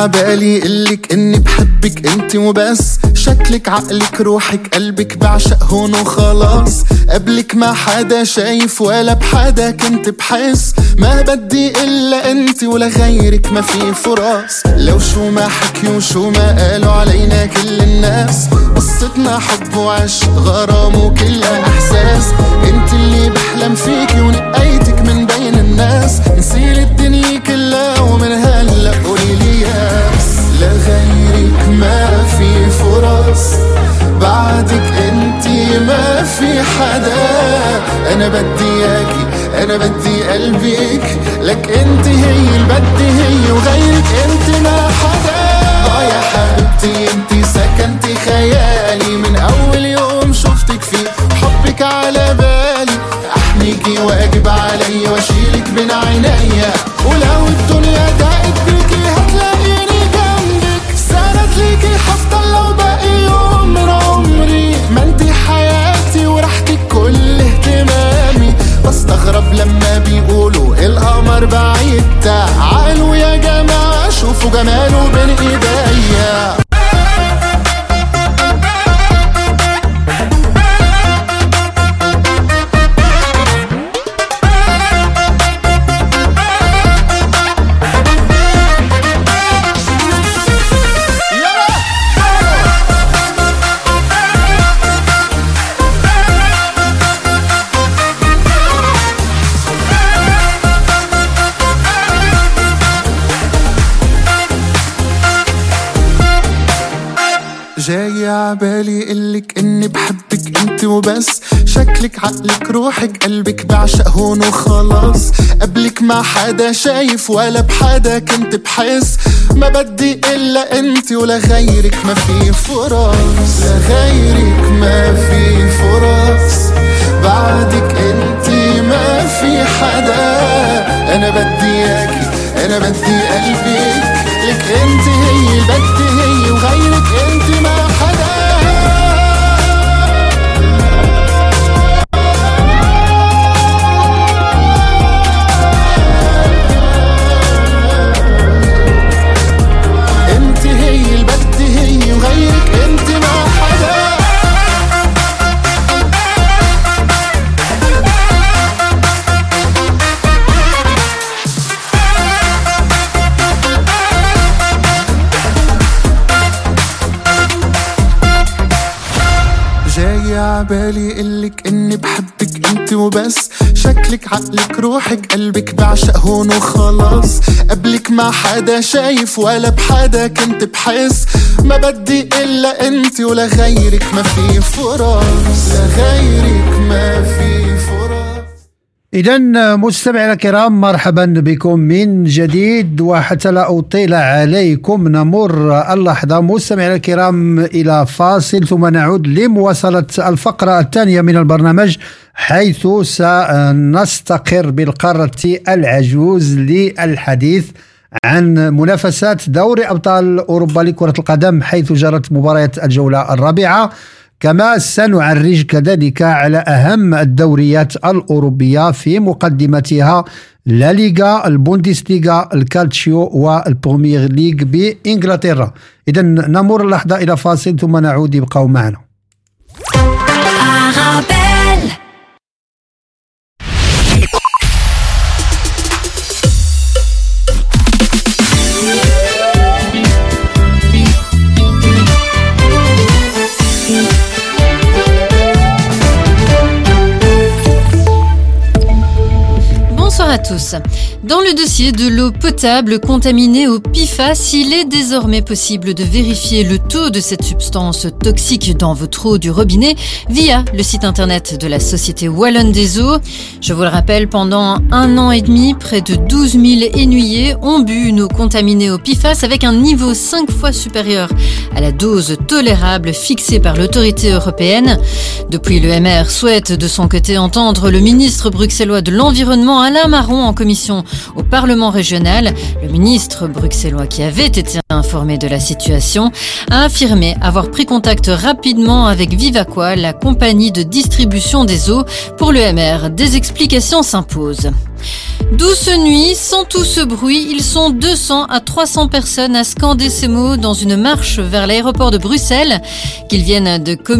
عبالي قلك إني بحبك انت وبس. شكلك عقلك روحك قلبك بعشق هون وخلاص. قبلك ما حدا شايف ولا بحدا كنت بحس. ما بدي إلا انت ولا غيرك ما في فرص لو شو ما حكيوا شو ما قالوا علينا كل الناس. قصتنا حب وعشق غرام وكلها إحساس. أنت اللي بحلم فيكي ونقيتك من بين الناس. نسيل الدنيا كلها ومن هلا لغيرك ما في فرص. بعدك انتي ما في حدا. أنا بدي اياكي أنا بدي قلبك. لك أنت هي اللي بدي هي وغيرك أنت ما حدا. آه يا حبيبتي أنت سكنتي خيالي. من أول يوم شفتك فيه حبك على بالي. احميكي وأجب علي وأشيلك بين عينيا. ولو لما بيقولوا القمر بعيد تعالوا يا جماعة شوفوا جماله بين إيديا. عبالي قلك إني بحبك أنت وبس. شكلك عقلك روحك قلبك بعشق هون وخلاص. قبلك ما حدا شايف ولا بحدا كنت بحس. ما بدي إلا أنت ولا غيرك ما في فرص. لغيرك ما في فرص. بعدك أنت ما في حدا. أنا بدي إياكي أنا بدي قلبك. لك أنت هي بدي جاي عبالي قلك إني بحبك أنت وبس. شكلك عقلك روحك قلبك بعشق هون وخلاص. قبلك ما حدا شايف ولا بحدا كنت بحس. ما بدي إلا أنت ولا غيرك ما في فرص. لغيرك ما في فرص إذا مستمعينا الكرام مرحبا بكم من جديد وحتى لا أطيل عليكم. نمر اللحظة مستمعينا الكرام إلى فاصل ثم نعود لمواصلة الفقرة الثانية من البرنامج حيث سنستقر بالقارة العجوز للحديث عن منافسات دوري أبطال أوروبا لكرة القدم حيث جرت مباريات الجولة الرابعة. كما سنعرج كذلك على أهم الدوريات الأوروبية في مقدمتها لا ليغا البوندسليغا الكالتشيو والبرومير ليغ بإنجلترا. إذا نمر اللحظة إلى فاصل ثم نعود. ابقوا معنا. Dans le dossier de l'eau potable contaminée au PFAS, il est désormais possible de vérifier le taux de cette substance toxique dans votre eau du robinet via le site internet de la Société Wallonne des Eaux. Je vous le rappelle, pendant un an et demi, près de 12 000 énuyers ont bu une eau contaminée au PFAS avec un niveau 5 fois supérieur à la dose tolérable fixée par l'autorité européenne. Depuis, le MR souhaite de son côté entendre le ministre bruxellois de l'Environnement Alain Martin en commission au Parlement régional. Le ministre bruxellois qui avait été informé de la situation a affirmé avoir pris contact rapidement avec Vivaqua, la compagnie de distribution des eaux, pour le MR. Des explications s'imposent. Douce nuit, sans tout ce bruit, ils sont 200 à 300 personnes à scander ces mots dans une marche vers l'aéroport de Bruxelles, qu'ils viennent de